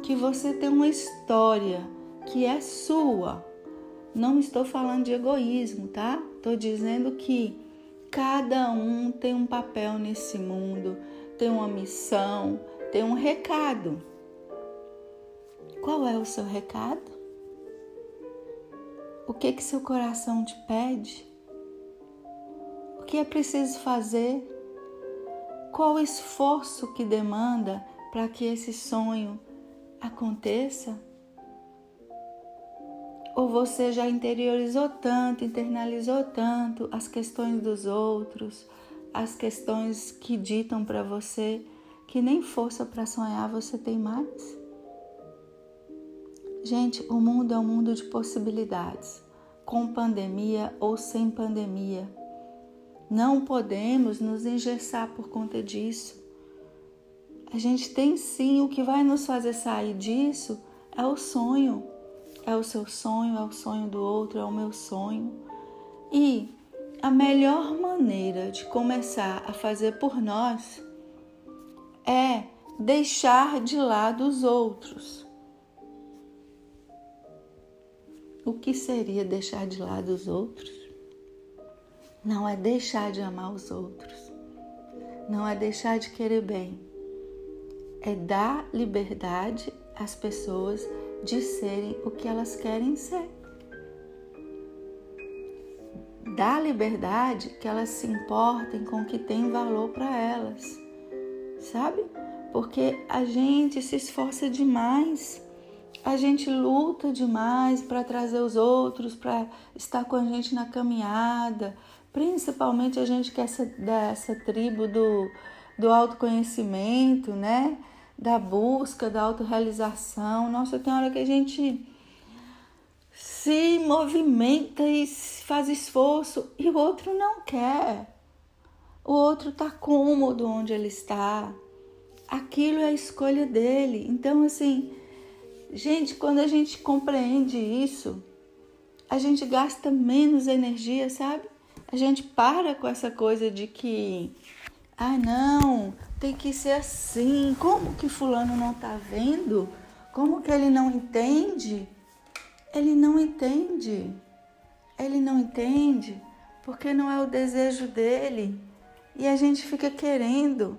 Speaker 1: que você tem uma história que é sua. Não estou falando de egoísmo, tá? Estou dizendo que cada um tem um papel nesse mundo, tem uma missão, tem um recado. Qual é o seu recado? O que que seu coração te pede? O que é preciso fazer qual o esforço que demanda para que esse sonho aconteça? Ou você já interiorizou tanto, internalizou tanto as questões dos outros, as questões que ditam para você que nem força para sonhar você tem mais? Gente, o mundo é um mundo de possibilidades, com pandemia ou sem pandemia. Não podemos nos engessar por conta disso. A gente tem sim o que vai nos fazer sair disso é o sonho. É o seu sonho, é o sonho do outro, é o meu sonho. E a melhor maneira de começar a fazer por nós é deixar de lado os outros. O que seria deixar de lado os outros? Não é deixar de amar os outros, não é deixar de querer bem, é dar liberdade às pessoas de serem o que elas querem ser. Dá liberdade que elas se importem com o que tem valor para elas, sabe? Porque a gente se esforça demais, a gente luta demais para trazer os outros, para estar com a gente na caminhada, principalmente a gente que é essa, dessa tribo do, do autoconhecimento, né? Da busca, da autorrealização. Nossa, tem hora que a gente se movimenta e faz esforço e o outro não quer. O outro está cômodo onde ele está. Aquilo é a escolha dele. Então, assim, gente, quando a gente compreende isso, a gente gasta menos energia, sabe? A gente para com essa coisa de que, ah, não, tem que ser assim. Como que Fulano não está vendo? Como que ele não entende? Ele não entende. Ele não entende porque não é o desejo dele. E a gente fica querendo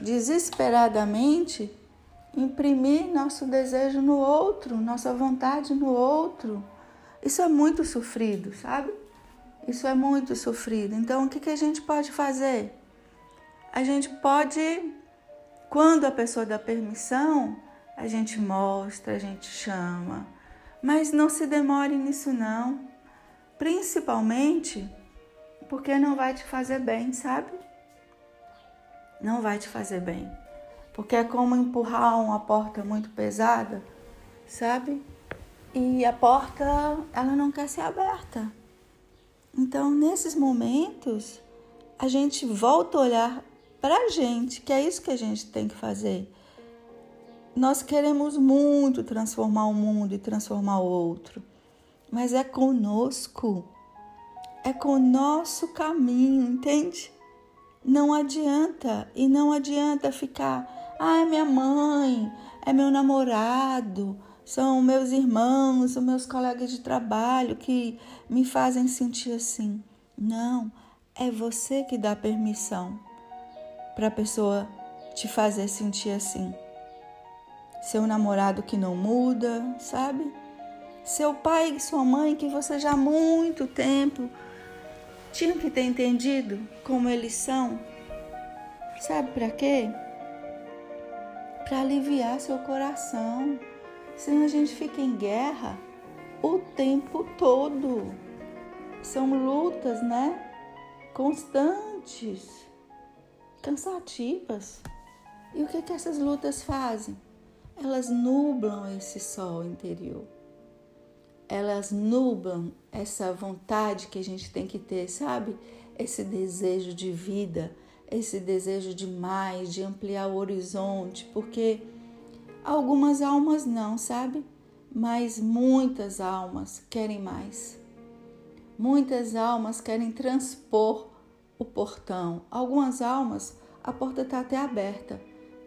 Speaker 1: desesperadamente imprimir nosso desejo no outro, nossa vontade no outro. Isso é muito sofrido, sabe? Isso é muito sofrido. Então, o que, que a gente pode fazer? A gente pode, quando a pessoa dá permissão, a gente mostra, a gente chama. Mas não se demore nisso, não. Principalmente porque não vai te fazer bem, sabe? Não vai te fazer bem. Porque é como empurrar uma porta muito pesada, sabe? E a porta, ela não quer ser aberta. Então, nesses momentos, a gente volta a olhar para a gente, que é isso que a gente tem que fazer. Nós queremos muito transformar o mundo e transformar o outro, mas é conosco, é com o nosso caminho, entende? Não adianta, e não adianta ficar, ah, é minha mãe, é meu namorado, são meus irmãos, os meus colegas de trabalho que me fazem sentir assim. Não, é você que dá permissão para a pessoa te fazer sentir assim. Seu namorado que não muda, sabe? Seu pai e sua mãe que você já há muito tempo tinham que ter entendido como eles são. Sabe para quê? Para aliviar seu coração senão a gente fica em guerra o tempo todo. São lutas, né? Constantes, cansativas. E o que, que essas lutas fazem? Elas nublam esse sol interior. Elas nublam essa vontade que a gente tem que ter, sabe? Esse desejo de vida, esse desejo de mais, de ampliar o horizonte, porque Algumas almas não, sabe? Mas muitas almas querem mais. Muitas almas querem transpor o portão. Algumas almas, a porta está até aberta.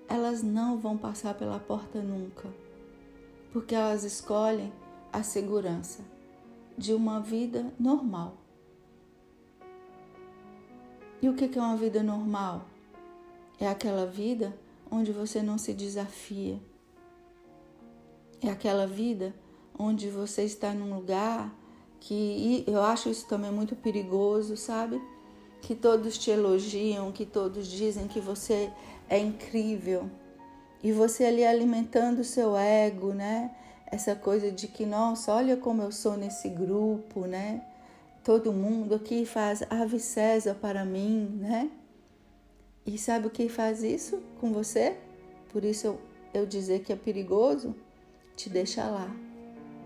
Speaker 1: Elas não vão passar pela porta nunca, porque elas escolhem a segurança de uma vida normal. E o que é uma vida normal? É aquela vida onde você não se desafia é aquela vida onde você está num lugar que eu acho isso também muito perigoso, sabe? Que todos te elogiam, que todos dizem que você é incrível. E você ali alimentando o seu ego, né? Essa coisa de que, nossa, olha como eu sou nesse grupo, né? Todo mundo aqui faz ave César para mim, né? E sabe o que faz isso com você? Por isso eu, eu dizer que é perigoso te deixa lá,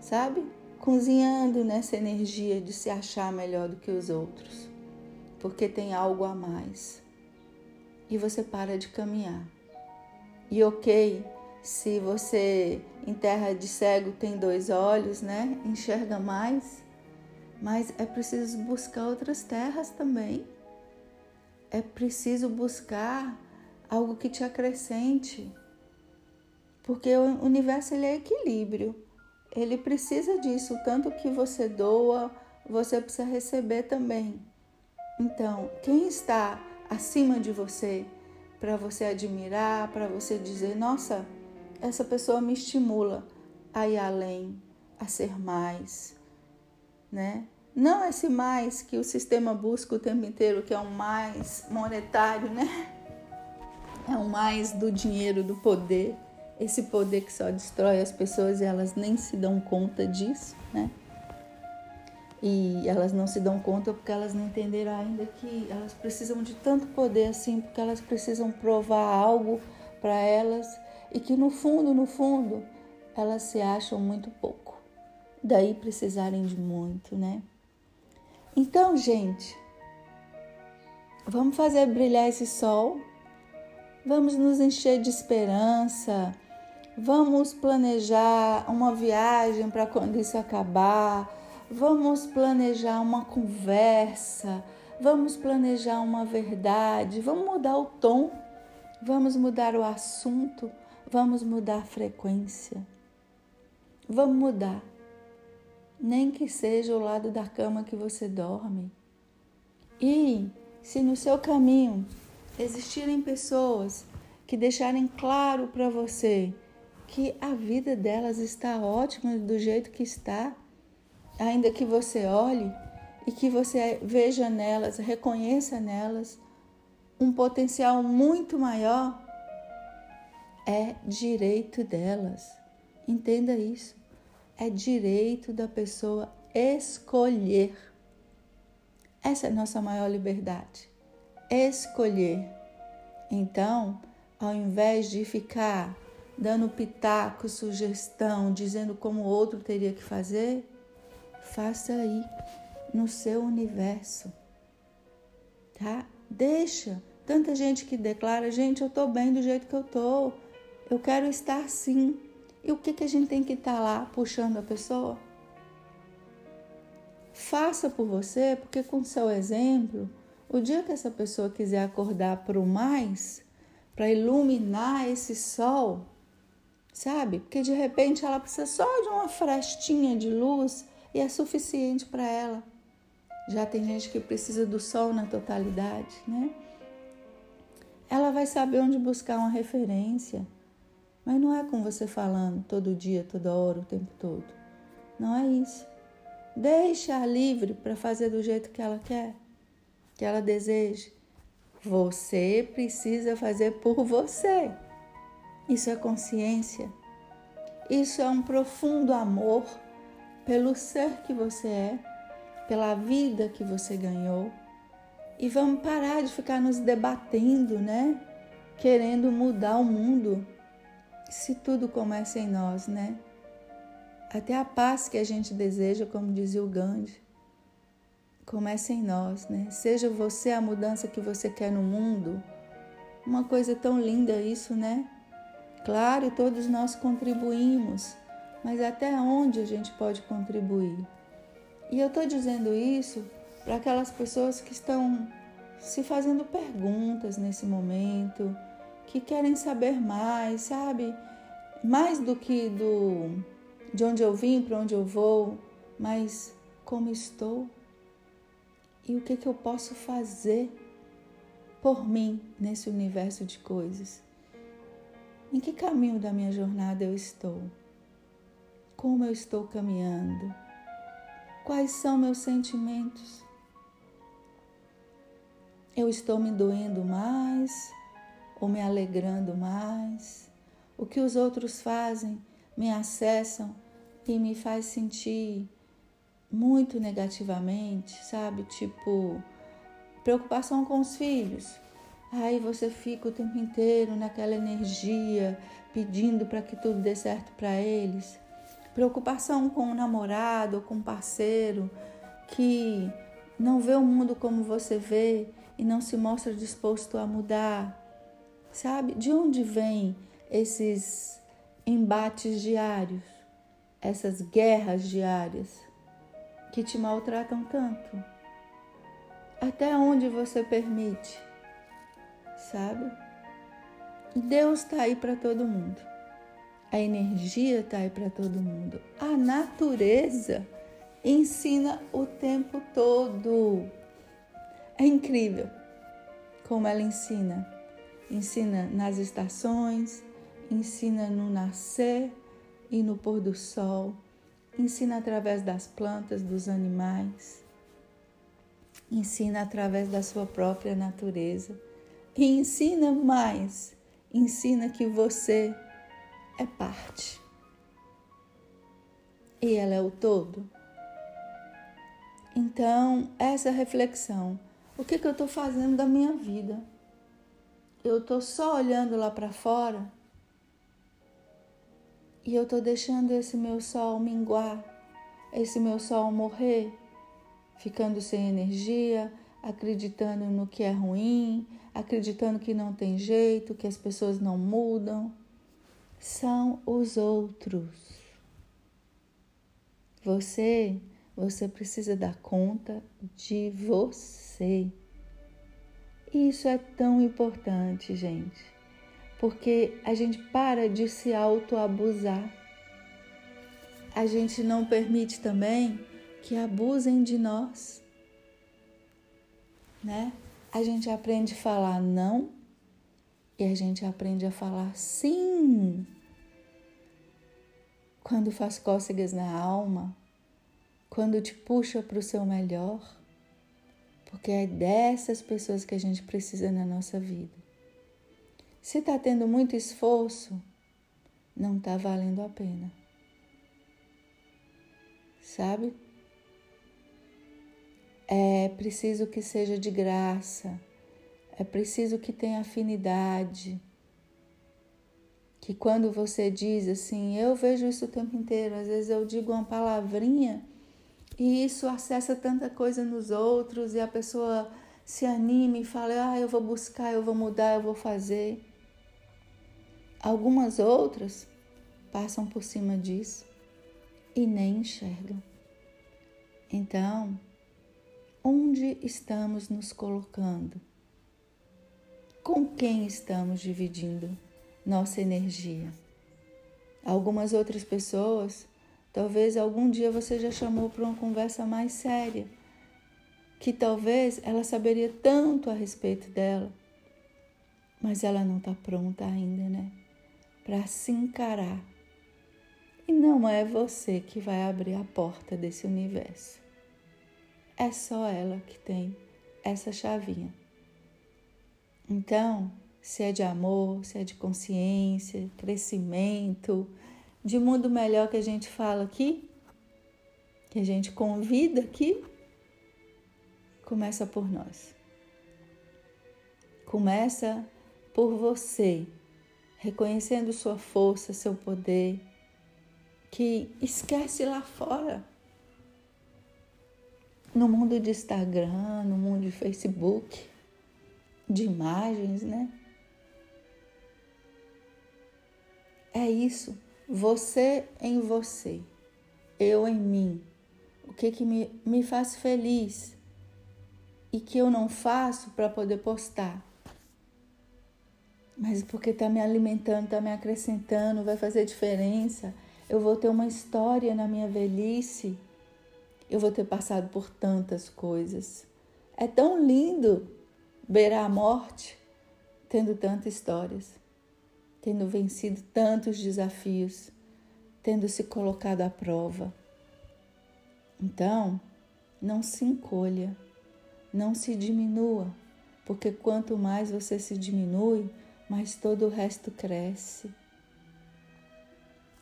Speaker 1: sabe? Cozinhando nessa energia de se achar melhor do que os outros, porque tem algo a mais. E você para de caminhar. E ok, se você em terra de cego tem dois olhos, né? Enxerga mais, mas é preciso buscar outras terras também. É preciso buscar algo que te acrescente, porque o universo ele é equilíbrio. Ele precisa disso, tanto que você doa, você precisa receber também. Então, quem está acima de você para você admirar, para você dizer, nossa, essa pessoa me estimula a ir além, a ser mais, né? Não esse mais que o sistema busca o tempo inteiro, que é um mais monetário, né? É um mais do dinheiro, do poder. Esse poder que só destrói as pessoas e elas nem se dão conta disso, né? E elas não se dão conta porque elas não entenderam ainda que elas precisam de tanto poder assim, porque elas precisam provar algo para elas e que no fundo, no fundo, elas se acham muito pouco. Daí precisarem de muito, né? Então, gente, vamos fazer brilhar esse sol, vamos nos encher de esperança, vamos planejar uma viagem para quando isso acabar, vamos planejar uma conversa, vamos planejar uma verdade, vamos mudar o tom, vamos mudar o assunto, vamos mudar a frequência. Vamos mudar. Nem que seja o lado da cama que você dorme. E se no seu caminho existirem pessoas que deixarem claro para você que a vida delas está ótima do jeito que está, ainda que você olhe e que você veja nelas, reconheça nelas um potencial muito maior, é direito delas. Entenda isso. É direito da pessoa escolher. Essa é a nossa maior liberdade. Escolher. Então, ao invés de ficar dando pitaco, sugestão, dizendo como o outro teria que fazer, faça aí no seu universo. Tá? Deixa. Tanta gente que declara, gente, eu tô bem do jeito que eu tô. Eu quero estar assim. E o que, que a gente tem que estar tá lá puxando a pessoa? Faça por você, porque com seu exemplo, o dia que essa pessoa quiser acordar para o mais, para iluminar esse sol, sabe? Porque de repente ela precisa só de uma frestinha de luz e é suficiente para ela. Já tem gente que precisa do sol na totalidade, né? Ela vai saber onde buscar uma referência mas não é com você falando todo dia, toda hora, o tempo todo. Não é isso. Deixa-a livre para fazer do jeito que ela quer, que ela deseja. Você precisa fazer por você. Isso é consciência. Isso é um profundo amor pelo ser que você é, pela vida que você ganhou. E vamos parar de ficar nos debatendo, né? Querendo mudar o mundo se tudo começa em nós, né? Até a paz que a gente deseja, como dizia o Gandhi, começa em nós, né? Seja você a mudança que você quer no mundo. Uma coisa tão linda isso, né? Claro, todos nós contribuímos, mas até onde a gente pode contribuir? E eu estou dizendo isso para aquelas pessoas que estão se fazendo perguntas nesse momento, que querem saber mais, sabe? Mais do que do de onde eu vim, para onde eu vou, mas como estou e o que, que eu posso fazer por mim nesse universo de coisas. Em que caminho da minha jornada eu estou? Como eu estou caminhando? Quais são meus sentimentos? Eu estou me doendo mais ou me alegrando mais. O que os outros fazem me acessam e me faz sentir muito negativamente, sabe? Tipo, preocupação com os filhos. Aí você fica o tempo inteiro naquela energia, pedindo para que tudo dê certo para eles. Preocupação com o namorado ou com o parceiro que não vê o mundo como você vê e não se mostra disposto a mudar. Sabe? De onde vêm esses embates diários, essas guerras diárias que te maltratam tanto? Até onde você permite? Sabe? Deus está aí para todo mundo. A energia está aí para todo mundo. A natureza ensina o tempo todo. É incrível como ela ensina ensina nas estações, ensina no nascer e no pôr do sol. Ensina através das plantas, dos animais. Ensina através da sua própria natureza. E ensina mais. Ensina que você é parte. E ela é o todo. Então, essa reflexão. O que, que eu estou fazendo da minha vida? Eu estou só olhando lá para fora e eu estou deixando esse meu sol minguar, esse meu sol morrer, ficando sem energia, acreditando no que é ruim, acreditando que não tem jeito, que as pessoas não mudam. São os outros. Você você precisa dar conta de você. Isso é tão importante, gente, porque a gente para de se autoabusar. A gente não permite também que abusem de nós, né? A gente aprende a falar não e a gente aprende a falar sim. Quando faz cócegas na alma, quando te puxa para o seu melhor, porque é dessas pessoas que a gente precisa na nossa vida. Se está tendo muito esforço, não está valendo a pena. Sabe? É preciso que seja de graça, é preciso que tenha afinidade. Que quando você diz assim, eu vejo isso o tempo inteiro, às vezes eu digo uma palavrinha e isso acessa tanta coisa nos outros e a pessoa se anima e fala: ah, eu vou buscar, eu vou mudar, eu vou fazer. Algumas outras passam por cima disso e nem enxergam. Então, onde estamos nos colocando? Com quem estamos dividindo nossa energia? Algumas outras pessoas Talvez algum dia você já chamou para uma conversa mais séria, que talvez ela saberia tanto a respeito dela, mas ela não está pronta ainda, né? Para se encarar. E não é você que vai abrir a porta desse universo. É só ela que tem essa chavinha. Então, se é de amor, se é de consciência, crescimento, de mundo melhor que a gente fala aqui, que a gente convida aqui, começa por nós. Começa por você, reconhecendo sua força, seu poder, que esquece lá fora. No mundo de Instagram, no mundo de Facebook, de imagens, né? É isso você em você, eu em mim. O que, que me, me faz feliz e que eu não faço para poder postar. Mas porque está me alimentando, está me acrescentando, vai fazer diferença. Eu vou ter uma história na minha velhice. Eu vou ter passado por tantas coisas. É tão lindo beirar a morte tendo tantas histórias tendo vencido tantos desafios, tendo se colocado à prova. Então, não se encolha, não se diminua, porque quanto mais você se diminui, mais todo o resto cresce.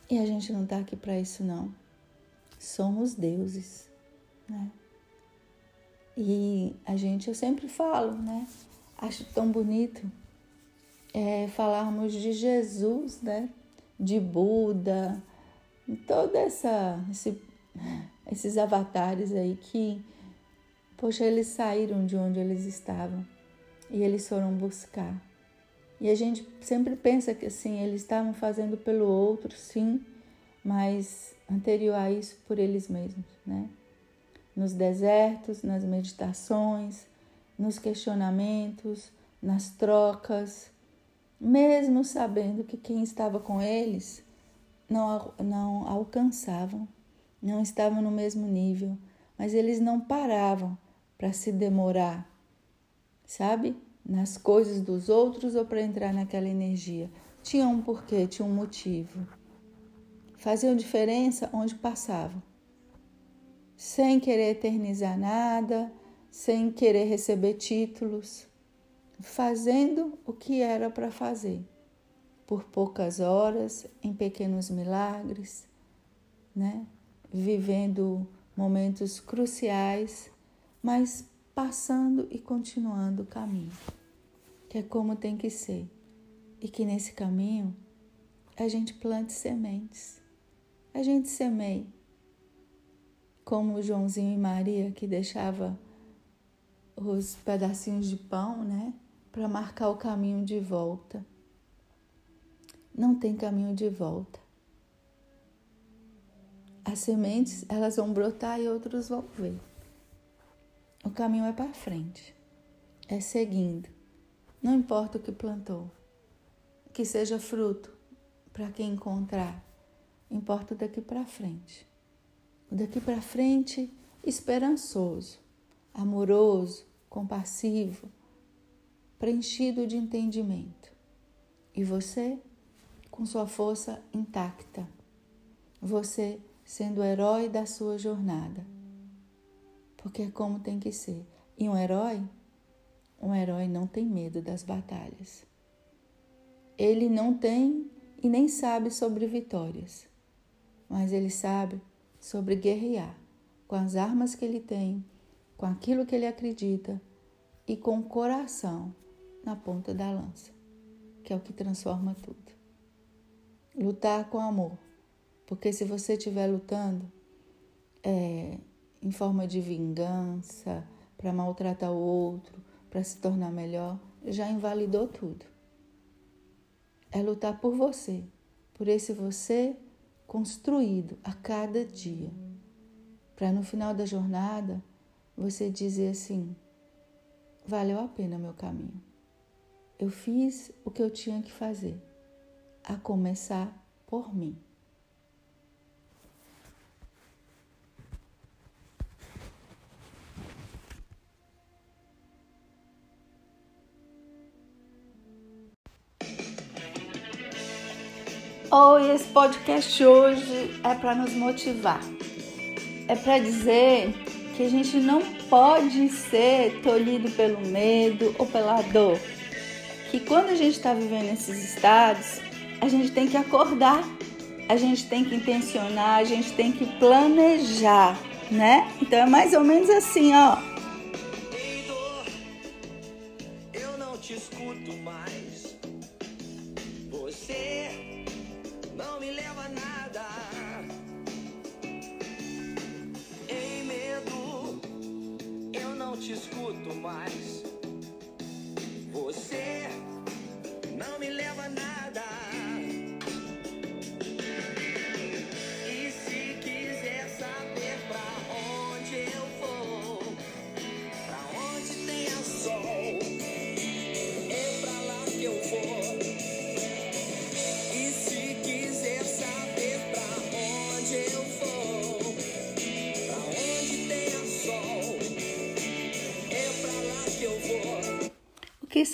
Speaker 1: E a gente não está aqui para isso, não. Somos deuses, né? E a gente, eu sempre falo, né? Acho tão bonito é, falarmos de Jesus, né? de Buda, toda essa esse, esses avatares aí que, poxa, eles saíram de onde eles estavam e eles foram buscar. E a gente sempre pensa que assim, eles estavam fazendo pelo outro, sim, mas anterior a isso por eles mesmos, né? Nos desertos, nas meditações, nos questionamentos, nas trocas, mesmo sabendo que quem estava com eles não, não alcançavam, não estavam no mesmo nível, mas eles não paravam para se demorar, sabe? Nas coisas dos outros ou para entrar naquela energia. Tinha um porquê, tinha um motivo. faziam diferença onde passavam, sem querer eternizar nada, sem querer receber títulos, fazendo o que era para fazer, por poucas horas, em pequenos milagres, né? vivendo momentos cruciais, mas passando e continuando o caminho, que é como tem que ser, e que nesse caminho a gente plante sementes, a gente semeia, como Joãozinho e Maria que deixava os pedacinhos de pão, né, para marcar o caminho de volta. Não tem caminho de volta. As sementes, elas vão brotar e outros vão ver. O caminho é para frente. É seguindo. Não importa o que plantou. Que seja fruto para quem encontrar. Importa daqui para frente. Daqui para frente esperançoso, amoroso, compassivo, preenchido de entendimento. E você com sua força intacta. Você sendo o herói da sua jornada. Porque é como tem que ser. E um herói, um herói não tem medo das batalhas. Ele não tem e nem sabe sobre vitórias, mas ele sabe sobre guerrear com as armas que ele tem, com aquilo que ele acredita e com o coração na ponta da lança, que é o que transforma tudo. Lutar com amor, porque se você estiver lutando é, em forma de vingança, para maltratar o outro, para se tornar melhor, já invalidou tudo. É lutar por você, por esse você construído a cada dia, para no final da jornada você dizer assim: valeu a pena meu caminho. Eu fiz o que eu tinha que fazer, a começar por mim. Oi, esse podcast hoje é para nos motivar. É para dizer que a gente não pode ser tolhido pelo medo ou pela dor. Que quando a gente está vivendo esses estados, a gente tem que acordar, a gente tem que intencionar, a gente tem que planejar, né? Então é mais ou menos assim, ó.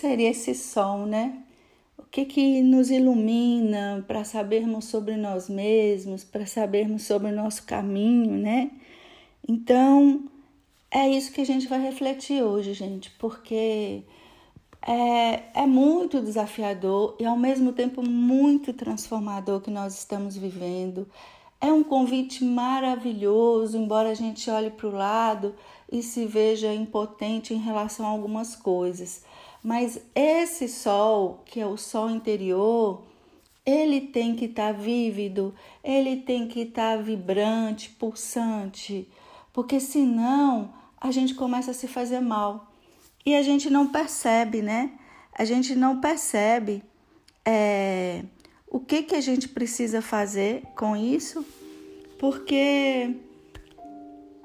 Speaker 1: Seria esse sol, né? O que, que nos ilumina para sabermos sobre nós mesmos, para sabermos sobre o nosso caminho, né? Então, é isso que a gente vai refletir hoje, gente, porque é, é muito desafiador e ao mesmo tempo muito transformador que nós estamos vivendo. É um convite maravilhoso, embora a gente olhe para o lado e se veja impotente em relação a algumas coisas. Mas esse sol, que é o sol interior, ele tem que estar tá vívido, ele tem que estar tá vibrante, pulsante, porque senão a gente começa a se fazer mal. E a gente não percebe, né? A gente não percebe é, o que, que a gente precisa fazer com isso, porque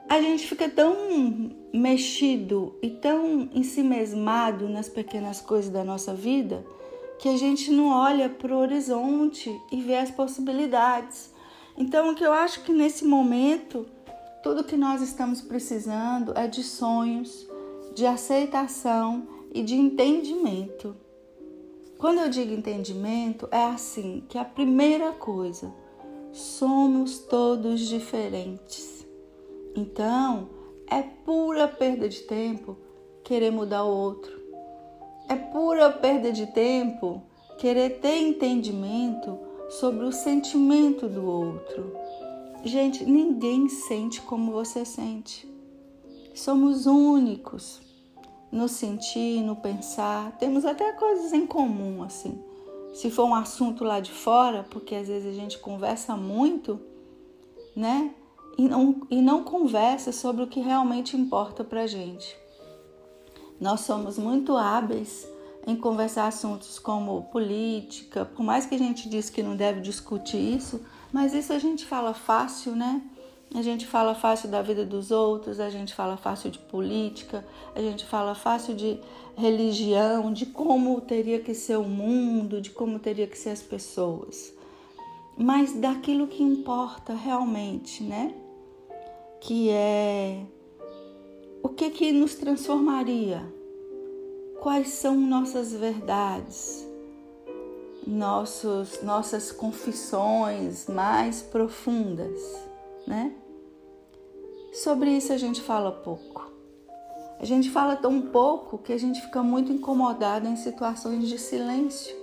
Speaker 1: a gente fica tão mexido e tão ensimesmado nas pequenas coisas da nossa vida que a gente não olha para o horizonte e vê as possibilidades. Então, o que eu acho que nesse momento, tudo que nós estamos precisando é de sonhos, de aceitação e de entendimento. Quando eu digo entendimento, é assim que a primeira coisa somos todos diferentes. Então, é pura perda de tempo querer mudar o outro. É pura perda de tempo querer ter entendimento sobre o sentimento do outro. Gente, ninguém sente como você sente. Somos únicos no sentir, no pensar. Temos até coisas em comum, assim. Se for um assunto lá de fora, porque às vezes a gente conversa muito, né? E não, e não conversa sobre o que realmente importa pra gente. Nós somos muito hábeis em conversar assuntos como política, por mais que a gente diz que não deve discutir isso, mas isso a gente fala fácil, né? A gente fala fácil da vida dos outros, a gente fala fácil de política, a gente fala fácil de religião, de como teria que ser o mundo, de como teria que ser as pessoas. Mas daquilo que importa realmente, né? Que é o que que nos transformaria? Quais são nossas verdades? Nossos, nossas confissões mais profundas? né? Sobre isso a gente fala pouco. A gente fala tão pouco que a gente fica muito incomodado em situações de silêncio.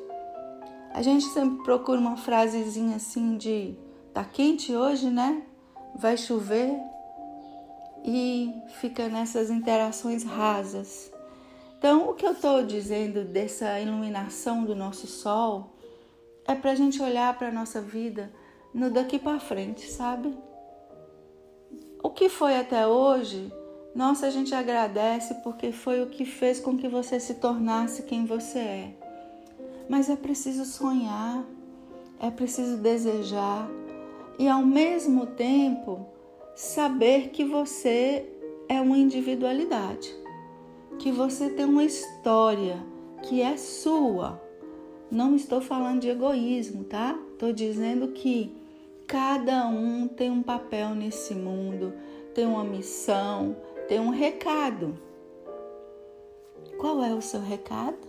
Speaker 1: A gente sempre procura uma frasezinha assim de tá quente hoje, né? Vai chover e fica nessas interações rasas. Então, o que eu estou dizendo dessa iluminação do nosso sol é para a gente olhar para a nossa vida no daqui para frente, sabe? O que foi até hoje, nossa, a gente agradece porque foi o que fez com que você se tornasse quem você é. Mas é preciso sonhar, é preciso desejar e ao mesmo tempo saber que você é uma individualidade, que você tem uma história que é sua. Não estou falando de egoísmo, tá? Estou dizendo que Cada um tem um papel nesse mundo, tem uma missão, tem um recado. Qual é o seu recado?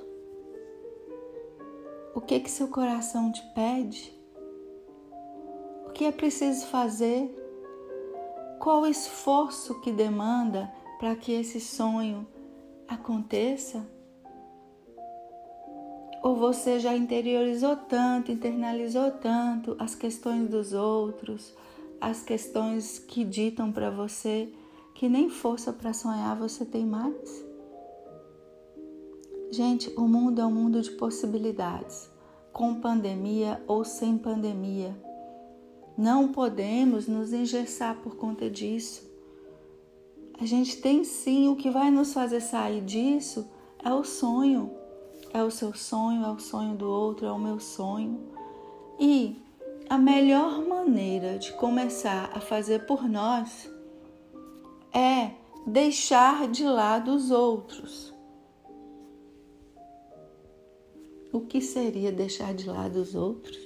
Speaker 1: O que que seu coração te pede? O que é preciso fazer? Qual o esforço que demanda para que esse sonho aconteça? Ou você já interiorizou tanto, internalizou tanto as questões dos outros, as questões que ditam para você que nem força para sonhar você tem mais? Gente, o mundo é um mundo de possibilidades, com pandemia ou sem pandemia. Não podemos nos engessar por conta disso. A gente tem sim, o que vai nos fazer sair disso é o sonho é o seu sonho, é o sonho do outro, é o meu sonho. E a melhor maneira de começar a fazer por nós é deixar de lado os outros. O que seria deixar de lado os outros?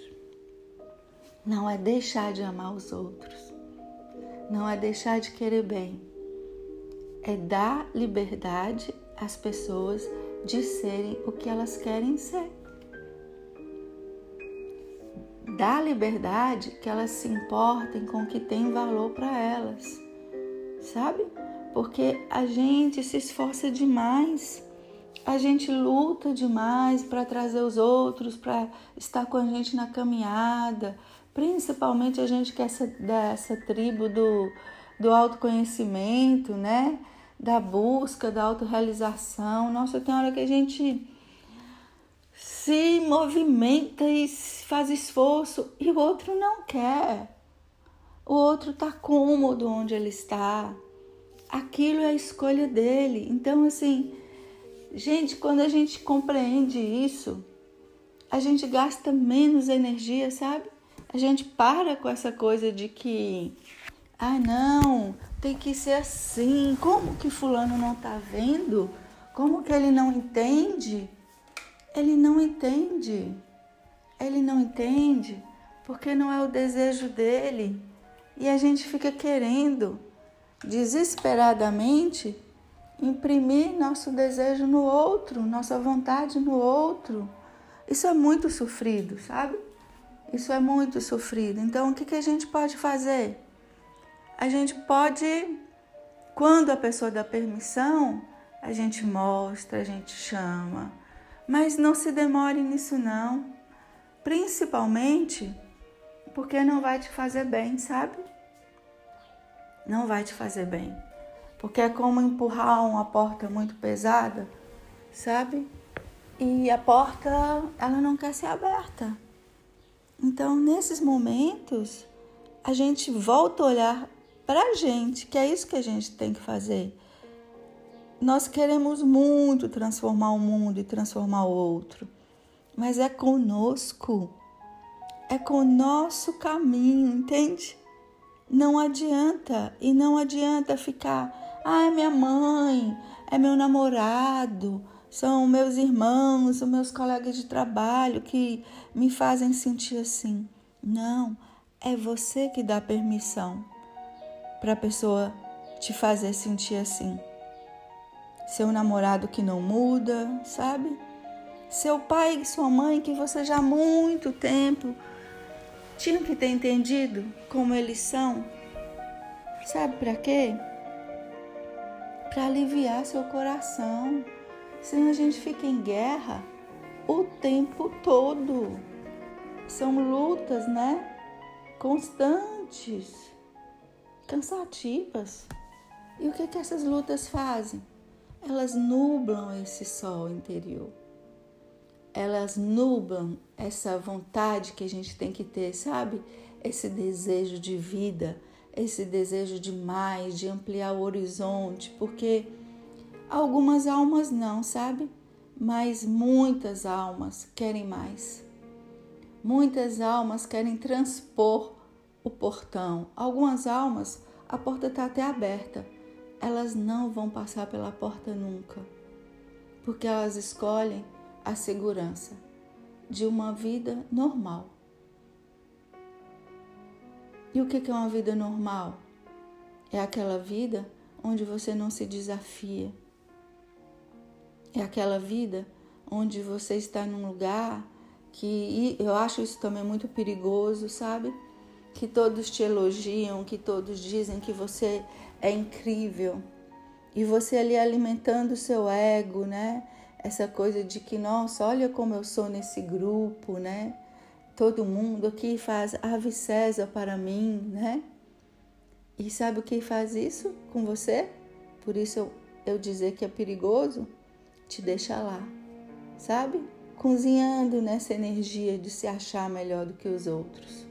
Speaker 1: Não é deixar de amar os outros, não é deixar de querer bem, é dar liberdade às pessoas de serem o que elas querem ser. Dá liberdade que elas se importem com o que tem valor para elas, sabe? Porque a gente se esforça demais, a gente luta demais para trazer os outros, para estar com a gente na caminhada, principalmente a gente que é essa, dessa tribo do, do autoconhecimento, né? da busca, da autorrealização. Nossa, tem hora que a gente se movimenta e faz esforço e o outro não quer. O outro está cômodo onde ele está. Aquilo é a escolha dele. Então, assim, gente, quando a gente compreende isso, a gente gasta menos energia, sabe? A gente para com essa coisa de que, ah, não, tem que ser assim. Como que fulano não está vendo? Como que ele não entende? Ele não entende. Ele não entende porque não é o desejo dele. E a gente fica querendo desesperadamente imprimir nosso desejo no outro, nossa vontade no outro. Isso é muito sofrido, sabe? Isso é muito sofrido. Então, o que, que a gente pode fazer? A gente pode, quando a pessoa dá permissão, a gente mostra, a gente chama. Mas não se demore nisso, não. Principalmente porque não vai te fazer bem, sabe? Não vai te fazer bem. Porque é como empurrar uma porta muito pesada, sabe? E a porta, ela não quer ser aberta. Então, nesses momentos, a gente volta a olhar para a gente, que é isso que a gente tem que fazer. Nós queremos muito transformar o mundo e transformar o outro, mas é conosco, é com o nosso caminho, entende? Não adianta, e não adianta ficar, ah, é minha mãe, é meu namorado, são meus irmãos, os meus colegas de trabalho que me fazem sentir assim. Não, é você que dá permissão para a pessoa te fazer sentir assim. Seu namorado que não muda, sabe? Seu pai e sua mãe que você já há muito tempo tinham que ter entendido como eles são. Sabe para quê? Para aliviar seu coração Senão a gente fica em guerra o tempo todo. São lutas, né? Constantes, cansativas. E o que, que essas lutas fazem? Elas nublam esse sol interior. Elas nublam essa vontade que a gente tem que ter, sabe? Esse desejo de vida, esse desejo de mais, de ampliar o horizonte, porque Algumas almas não, sabe? Mas muitas almas querem mais. Muitas almas querem transpor o portão. Algumas almas, a porta está até aberta. Elas não vão passar pela porta nunca, porque elas escolhem a segurança de uma vida normal. E o que é uma vida normal? É aquela vida onde você não se desafia, é aquela vida onde você está num lugar que eu acho isso também muito perigoso, sabe? Que todos te elogiam, que todos dizem que você é incrível. E você ali alimentando o seu ego, né? Essa coisa de que, nossa, olha como eu sou nesse grupo, né? Todo mundo aqui faz ave César para mim, né? E sabe o que faz isso com você? Por isso eu, eu dizer que é perigoso te deixa lá, sabe? Cozinhando nessa energia de se achar melhor do que os outros,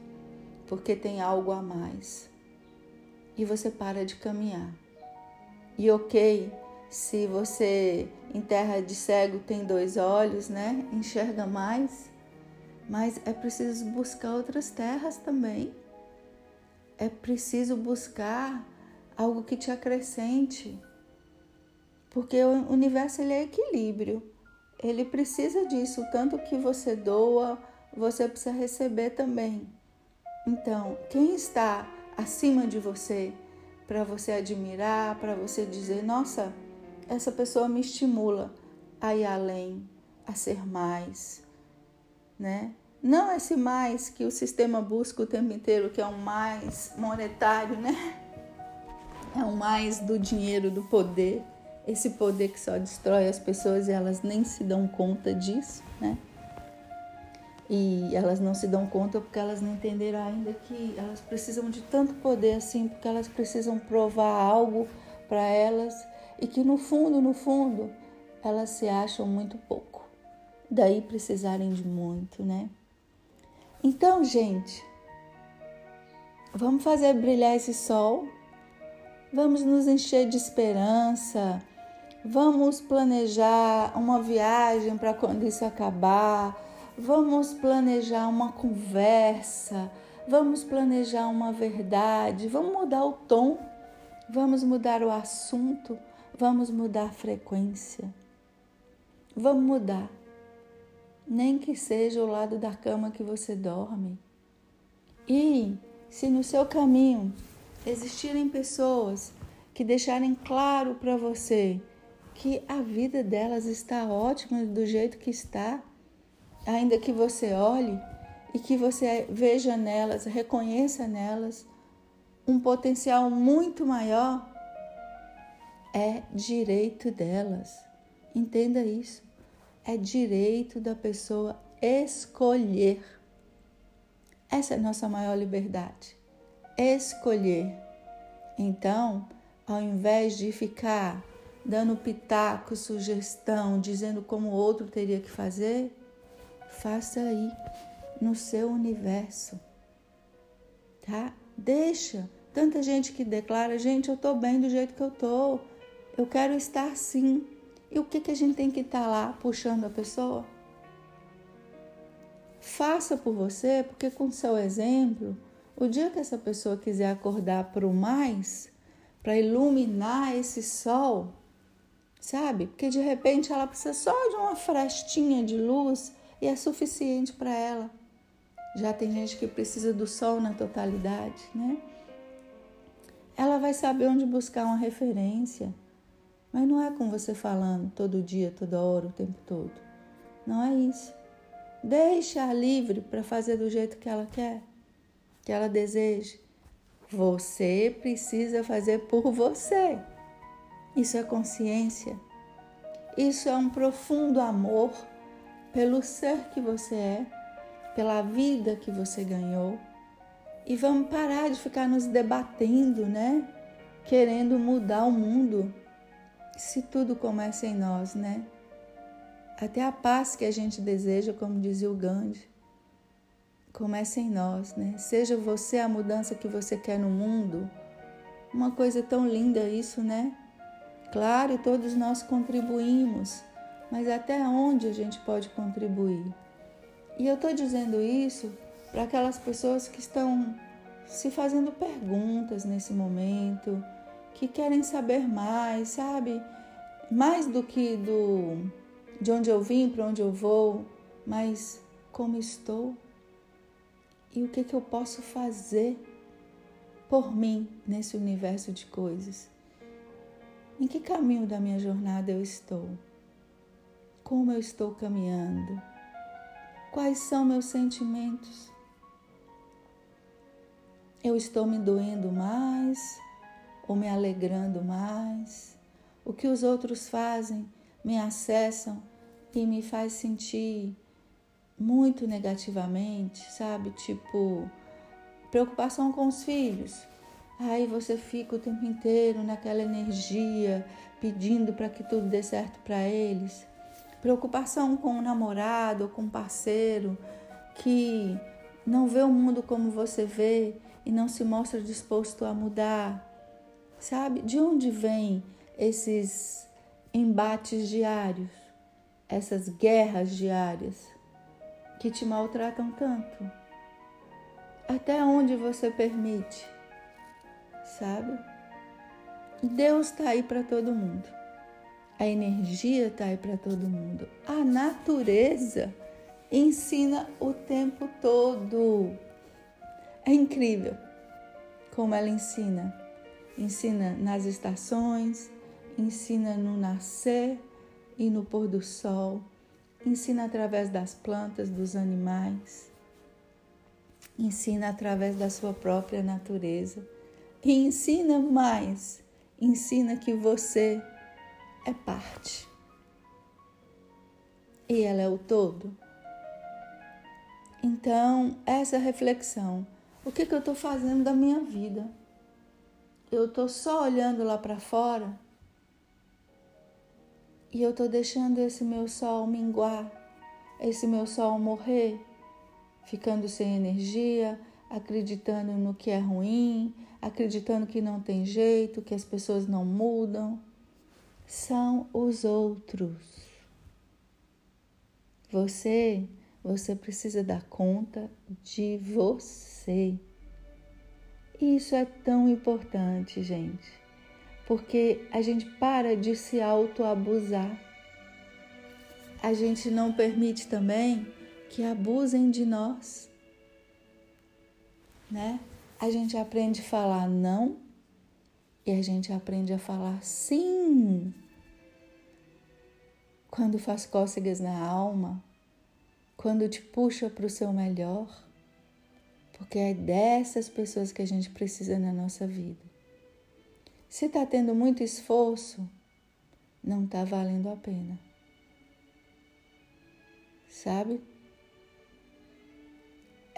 Speaker 1: porque tem algo a mais. E você para de caminhar. E ok, se você em terra de cego tem dois olhos, né? Enxerga mais, mas é preciso buscar outras terras também. É preciso buscar algo que te acrescente, porque o universo ele é equilíbrio. Ele precisa disso, tanto que você doa, você precisa receber também. Então, quem está acima de você para você admirar, para você dizer, nossa, essa pessoa me estimula a ir além, a ser mais, né? Não esse mais que o sistema busca o tempo inteiro, que é um mais monetário, né? É um mais do dinheiro, do poder esse poder que só destrói as pessoas e elas nem se dão conta disso, né? E elas não se dão conta porque elas não entenderam ainda que elas precisam de tanto poder assim, porque elas precisam provar algo para elas e que no fundo, no fundo, elas se acham muito pouco. Daí precisarem de muito, né? Então, gente, vamos fazer brilhar esse sol, vamos nos encher de esperança, Vamos planejar uma viagem para quando isso acabar. Vamos planejar uma conversa. Vamos planejar uma verdade. Vamos mudar o tom. Vamos mudar o assunto. Vamos mudar a frequência. Vamos mudar. Nem que seja o lado da cama que você dorme. E se no seu caminho existirem pessoas que deixarem claro para você que a vida delas está ótima do jeito que está, ainda que você olhe e que você veja nelas, reconheça nelas um potencial muito maior, é direito delas. Entenda isso. É direito da pessoa escolher. Essa é a nossa maior liberdade. Escolher. Então, ao invés de ficar dando pitaco, sugestão, dizendo como o outro teria que fazer, faça aí no seu universo. Tá? Deixa. Tanta gente que declara, gente, eu tô bem do jeito que eu tô. Eu quero estar sim. E o que, que a gente tem que estar tá lá puxando a pessoa? Faça por você, porque com seu exemplo, o dia que essa pessoa quiser acordar para o mais, para iluminar esse sol, sabe? Porque de repente ela precisa só de uma frestinha de luz e é suficiente para ela. Já tem gente que precisa do sol na totalidade, né? Ela vai saber onde buscar uma referência. Mas não é com você falando todo dia, toda hora, o tempo todo. Não é isso. Deixa livre para fazer do jeito que ela quer, que ela deseja. Você precisa fazer por você. Isso é consciência. Isso é um profundo amor pelo ser que você é, pela vida que você ganhou. E vamos parar de ficar nos debatendo, né? Querendo mudar o mundo. Se tudo começa em nós, né? Até a paz que a gente deseja, como dizia o Gandhi, começa em nós, né? Seja você a mudança que você quer no mundo. Uma coisa tão linda isso, né? Claro, todos nós contribuímos, mas até onde a gente pode contribuir? E eu estou dizendo isso para aquelas pessoas que estão se fazendo perguntas nesse momento, que querem saber mais, sabe? Mais do que do de onde eu vim, para onde eu vou, mas como estou e o que, que eu posso fazer por mim nesse universo de coisas. Em que caminho da minha jornada eu estou? Como eu estou caminhando? Quais são meus sentimentos? Eu estou me doendo mais ou me alegrando mais? O que os outros fazem me acessam e me faz sentir muito negativamente, sabe? Tipo, preocupação com os filhos. Aí você fica o tempo inteiro naquela energia, pedindo para que tudo dê certo para eles. Preocupação com o namorado ou com o parceiro que não vê o mundo como você vê e não se mostra disposto a mudar. Sabe? De onde vêm esses embates diários, essas guerras diárias que te maltratam tanto? Até onde você permite? Sabe? Deus está aí para todo mundo. A energia está aí para todo mundo. A natureza ensina o tempo todo. É incrível como ela ensina. Ensina nas estações, ensina no nascer e no pôr do sol, ensina através das plantas, dos animais, ensina através da sua própria natureza e ensina mais, ensina que você é parte. E ela é o todo. Então, essa reflexão. O que, que eu estou fazendo da minha vida? Eu estou só olhando lá para fora e eu estou deixando esse meu sol minguar, esse meu sol morrer, ficando sem energia, acreditando no que é ruim, acreditando que não tem jeito, que as pessoas não mudam. São os outros. Você, você precisa dar conta de você. Isso é tão importante, gente, porque a gente para de se autoabusar. A gente não permite também que abusem de nós, né? A gente aprende a falar não e a gente aprende a falar sim. Quando faz cócegas na alma, quando te puxa para o seu melhor, porque é dessas pessoas que a gente precisa na nossa vida. Se está tendo muito esforço, não está valendo a pena. Sabe?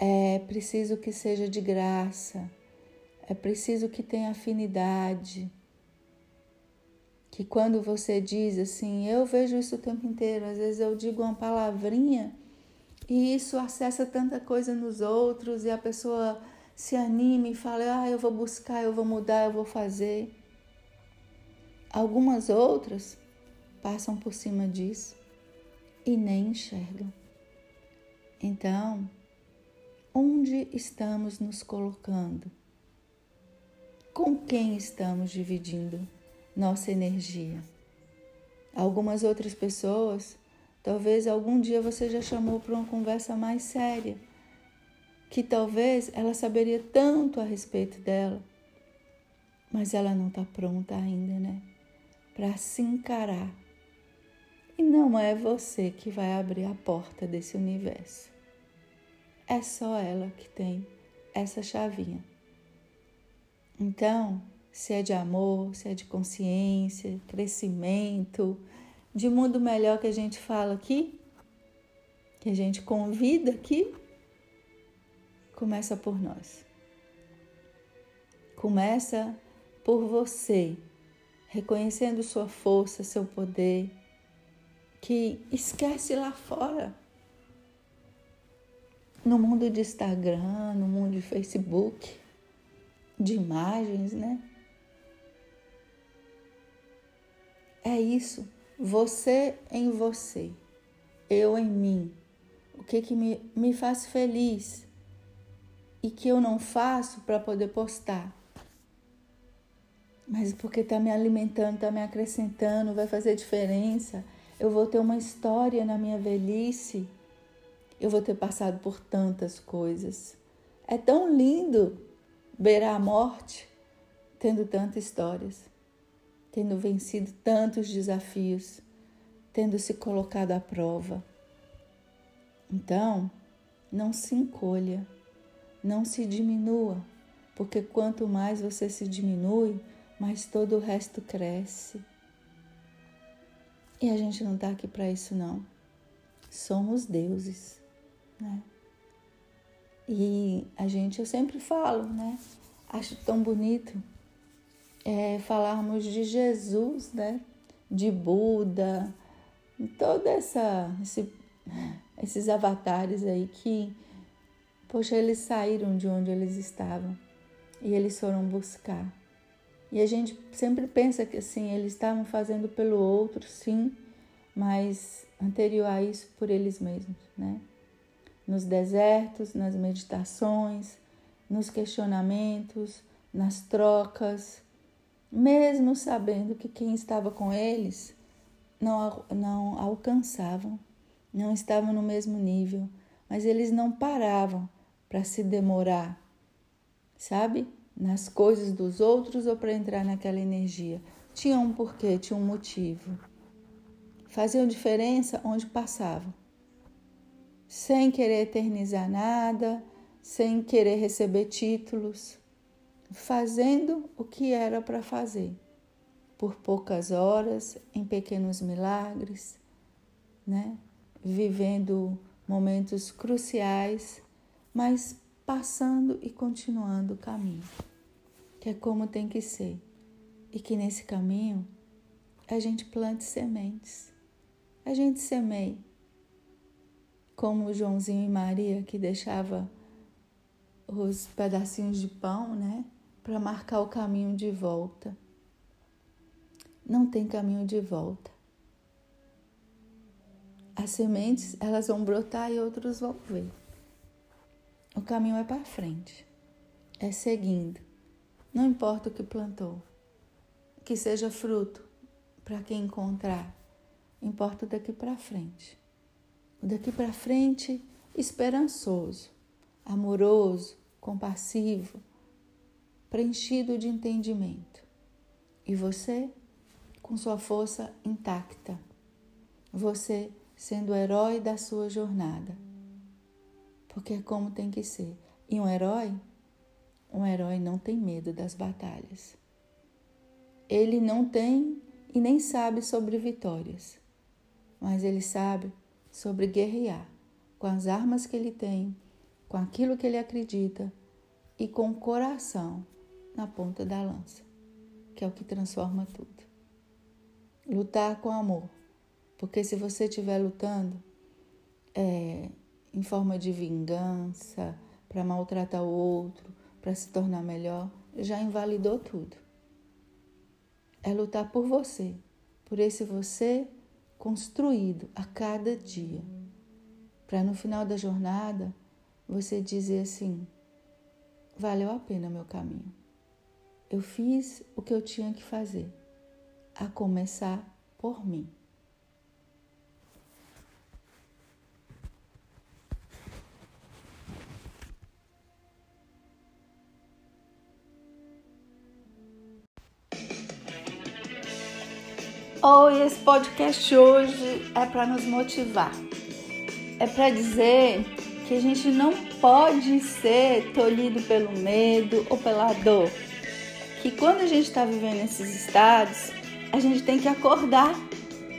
Speaker 1: É preciso que seja de graça, é preciso que tenha afinidade. Que quando você diz assim, eu vejo isso o tempo inteiro, às vezes eu digo uma palavrinha e isso acessa tanta coisa nos outros e a pessoa se anima e fala: Ah, eu vou buscar, eu vou mudar, eu vou fazer. Algumas outras passam por cima disso e nem enxergam. Então, onde estamos nos colocando? Com quem estamos dividindo nossa energia? Algumas outras pessoas Talvez algum dia você já chamou para uma conversa mais séria, que talvez ela saberia tanto a respeito dela, mas ela não está pronta ainda, né? Para se encarar. E não é você que vai abrir a porta desse universo. É só ela que tem essa chavinha. Então, se é de amor, se é de consciência, crescimento, de mundo melhor que a gente fala aqui, que a gente convida aqui, começa por nós. Começa por você, reconhecendo sua força, seu poder, que esquece lá fora. No mundo de Instagram, no mundo de Facebook, de imagens, né? É isso você em você, eu em mim. O que, que me, me faz feliz e que eu não faço para poder postar. Mas porque está me alimentando, está me acrescentando, vai fazer diferença. Eu vou ter uma história na minha velhice. Eu vou ter passado por tantas coisas. É tão lindo beirar a morte tendo tantas histórias tendo vencido tantos desafios, tendo se colocado à prova. Então, não se encolha, não se diminua, porque quanto mais você se diminui, mais todo o resto cresce. E a gente não está aqui para isso, não. Somos deuses, né? E a gente, eu sempre falo, né? Acho tão bonito é, falarmos de Jesus, né? de Buda, toda essa esse, esses avatares aí que, poxa, eles saíram de onde eles estavam e eles foram buscar. E a gente sempre pensa que assim, eles estavam fazendo pelo outro, sim, mas anterior a isso por eles mesmos, né? Nos desertos, nas meditações, nos questionamentos, nas trocas, mesmo sabendo que quem estava com eles não, não alcançavam, não estavam no mesmo nível, mas eles não paravam para se demorar, sabe? Nas coisas dos outros ou para entrar naquela energia. Tinha um porquê, tinha um motivo. Faziam diferença onde passavam. Sem querer eternizar nada, sem querer receber títulos fazendo o que era para fazer, por poucas horas, em pequenos milagres, né? vivendo momentos cruciais, mas passando e continuando o caminho, que é como tem que ser, e que nesse caminho a gente plante sementes, a gente semeia, como Joãozinho e Maria que deixava os pedacinhos de pão, né? para marcar o caminho de volta. Não tem caminho de volta. As sementes, elas vão brotar e outros vão ver. O caminho é para frente. É seguindo. Não importa o que plantou. Que seja fruto para quem encontrar. Importa daqui para frente. Daqui para frente, esperançoso, amoroso, compassivo, preenchido de entendimento. E você com sua força intacta. Você sendo o herói da sua jornada, porque é como tem que ser. E um herói, um herói não tem medo das batalhas. Ele não tem e nem sabe sobre vitórias, mas ele sabe sobre guerrear com as armas que ele tem, com aquilo que ele acredita e com o coração na ponta da lança, que é o que transforma tudo. Lutar com amor, porque se você estiver lutando é, em forma de vingança, para maltratar o outro, para se tornar melhor, já invalidou tudo. É lutar por você, por esse você construído a cada dia, para no final da jornada você dizer assim: valeu a pena meu caminho. Eu fiz o que eu tinha que fazer, a começar por mim. Oi, esse podcast hoje é para nos motivar. É para dizer que a gente não pode ser tolhido pelo medo ou pela dor. Que quando a gente está vivendo esses estados, a gente tem que acordar,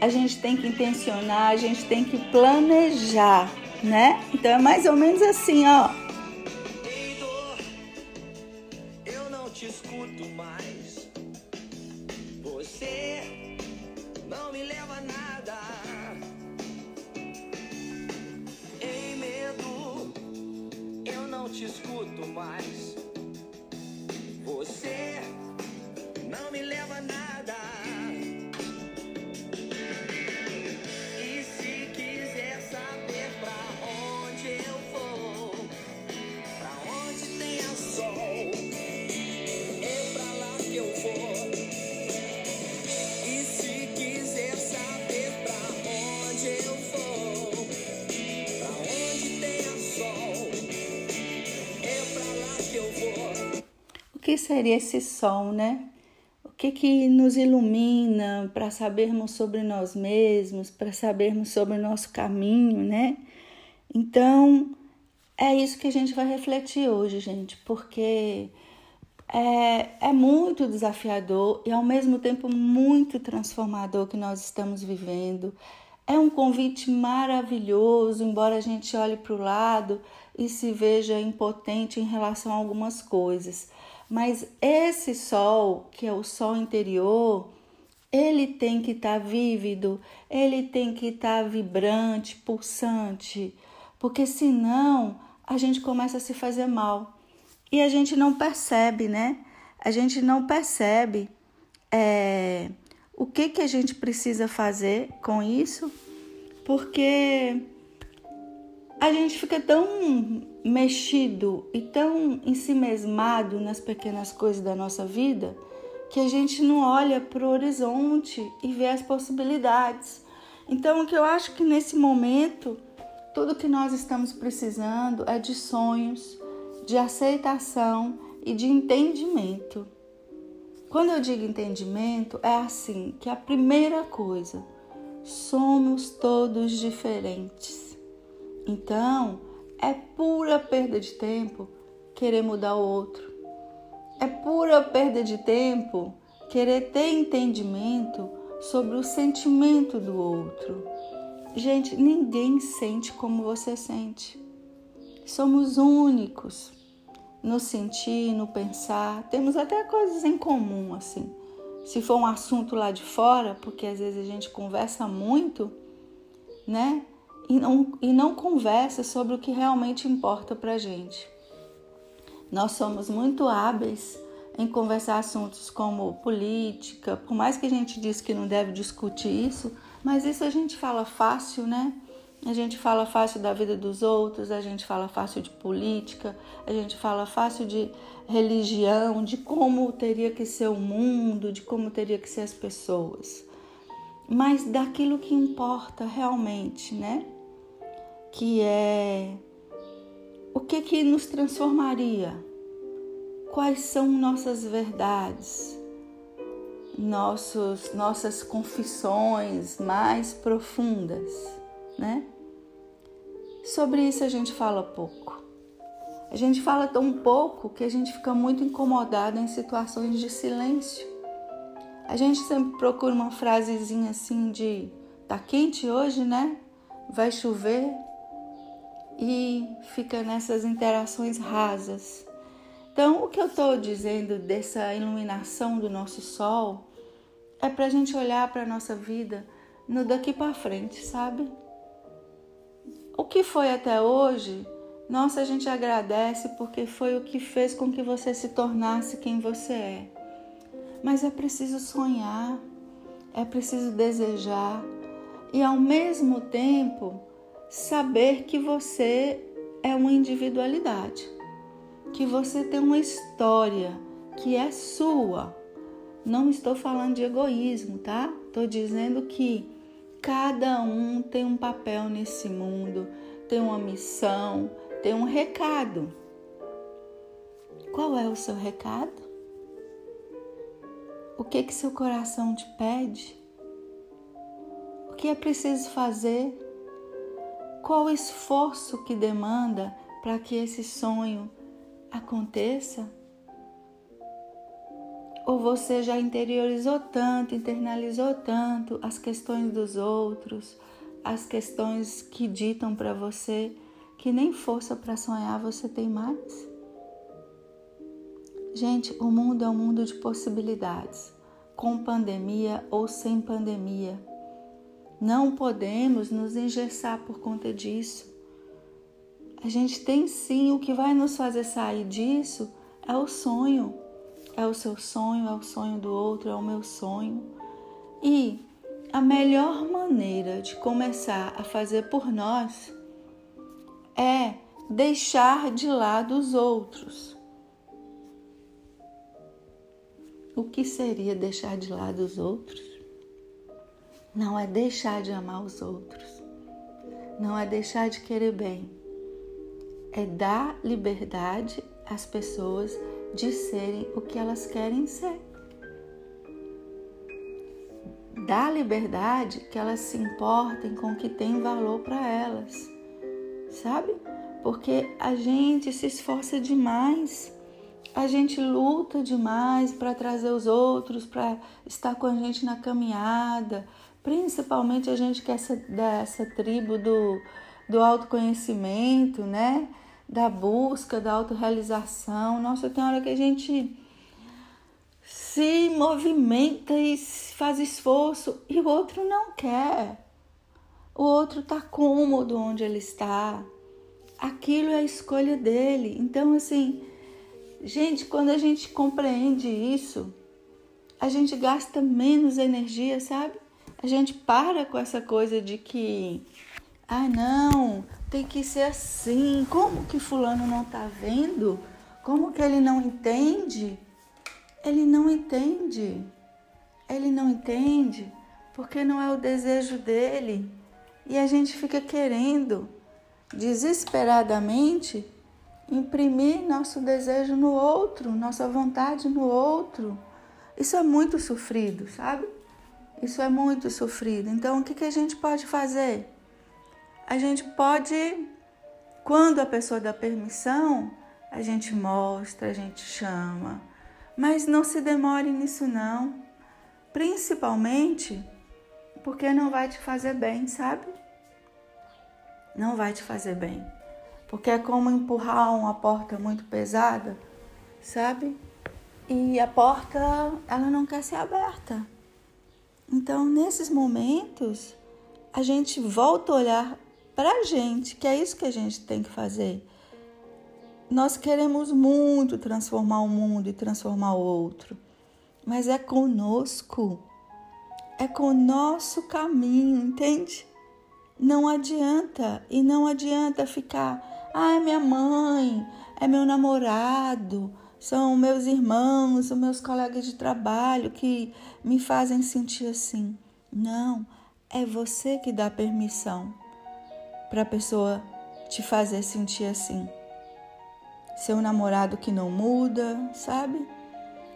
Speaker 1: a gente tem que intencionar, a gente tem que planejar, né? Então é mais ou menos assim, ó. Não te escuto mais. Você não me leva a nada. Que seria esse sol, né? O que, que nos ilumina para sabermos sobre nós mesmos, para sabermos sobre o nosso caminho, né? Então, é isso que a gente vai refletir hoje, gente, porque é, é muito desafiador e ao mesmo tempo muito transformador que nós estamos vivendo. É um convite maravilhoso, embora a gente olhe para o lado e se veja impotente em relação a algumas coisas. Mas esse sol, que é o sol interior, ele tem que estar tá vívido, ele tem que estar tá vibrante, pulsante, porque senão a gente começa a se fazer mal e a gente não percebe, né? A gente não percebe é, o que, que a gente precisa fazer com isso, porque a gente fica tão mexido e tão ensimesmado nas pequenas coisas da nossa vida que a gente não olha para o horizonte e vê as possibilidades. Então, o que eu acho que nesse momento, tudo que nós estamos precisando é de sonhos, de aceitação e de entendimento. Quando eu digo entendimento, é assim que a primeira coisa, somos todos diferentes. Então, é pura perda de tempo querer mudar o outro. É pura perda de tempo querer ter entendimento sobre o sentimento do outro. Gente, ninguém sente como você sente. Somos únicos no sentir, no pensar. Temos até coisas em comum, assim. Se for um assunto lá de fora, porque às vezes a gente conversa muito, né? E não, e não conversa sobre o que realmente importa para gente. Nós somos muito hábeis em conversar assuntos como política, por mais que a gente diz que não deve discutir isso, mas isso a gente fala fácil, né? A gente fala fácil da vida dos outros, a gente fala fácil de política, a gente fala fácil de religião, de como teria que ser o mundo, de como teria que ser as pessoas. Mas daquilo que importa realmente, né? Que é o que que nos transformaria? Quais são nossas verdades? Nossos, nossas confissões mais profundas, né? sobre isso a gente fala pouco. A gente fala tão pouco que a gente fica muito incomodado em situações de silêncio. A gente sempre procura uma frasezinha assim de tá quente hoje, né? Vai chover e fica nessas interações rasas. Então, o que eu estou dizendo dessa iluminação do nosso sol é para a gente olhar para a nossa vida no daqui para frente, sabe? O que foi até hoje, nossa, a gente agradece porque foi o que fez com que você se tornasse quem você é. Mas é preciso sonhar, é preciso desejar e ao mesmo tempo saber que você é uma individualidade, que você tem uma história que é sua. Não estou falando de egoísmo, tá? Estou dizendo que Cada um tem um papel nesse mundo, tem uma missão, tem um recado. Qual é o seu recado? O que que seu coração te pede? O que é preciso fazer? Qual o esforço que demanda para que esse sonho aconteça? Ou você já interiorizou tanto, internalizou tanto as questões dos outros, as questões que ditam para você que nem força para sonhar você tem mais? Gente, o mundo é um mundo de possibilidades, com pandemia ou sem pandemia. Não podemos nos engessar por conta disso. A gente tem sim, o que vai nos fazer sair disso é o sonho. É o seu sonho, é o sonho do outro, é o meu sonho. E a melhor maneira de começar a fazer por nós é deixar de lado os outros. O que seria deixar de lado os outros? Não é deixar de amar os outros, não é deixar de querer bem, é dar liberdade às pessoas de serem o que elas querem ser. Dá liberdade que elas se importem com o que tem valor para elas, sabe? Porque a gente se esforça demais, a gente luta demais para trazer os outros, para estar com a gente na caminhada, principalmente a gente que é essa, dessa tribo do, do autoconhecimento, né? da busca, da autorrealização. Nossa, tem hora que a gente se movimenta e faz esforço e o outro não quer. O outro está cômodo onde ele está. Aquilo é a escolha dele. Então, assim, gente, quando a gente compreende isso, a gente gasta menos energia, sabe? A gente para com essa coisa de que, ah, não, tem que ser assim. Como que fulano não está vendo? Como que ele não entende? Ele não entende. Ele não entende porque não é o desejo dele. E a gente fica querendo desesperadamente imprimir nosso desejo no outro, nossa vontade no outro. Isso é muito sofrido, sabe? Isso é muito sofrido. Então, o que, que a gente pode fazer? a gente pode, quando a pessoa dá permissão, a gente mostra, a gente chama, mas não se demore nisso não, principalmente porque não vai te fazer bem, sabe? Não vai te fazer bem, porque é como empurrar uma porta muito pesada, sabe? E a porta, ela não quer ser aberta. Então, nesses momentos, a gente volta a olhar para a gente, que é isso que a gente tem que fazer. Nós queremos muito transformar o mundo e transformar o outro, mas é conosco, é com o nosso caminho, entende? Não adianta, e não adianta ficar, ah, é minha mãe, é meu namorado, são meus irmãos, os meus colegas de trabalho que me fazem sentir assim. Não, é você que dá permissão para a pessoa te fazer sentir assim. Seu namorado que não muda, sabe?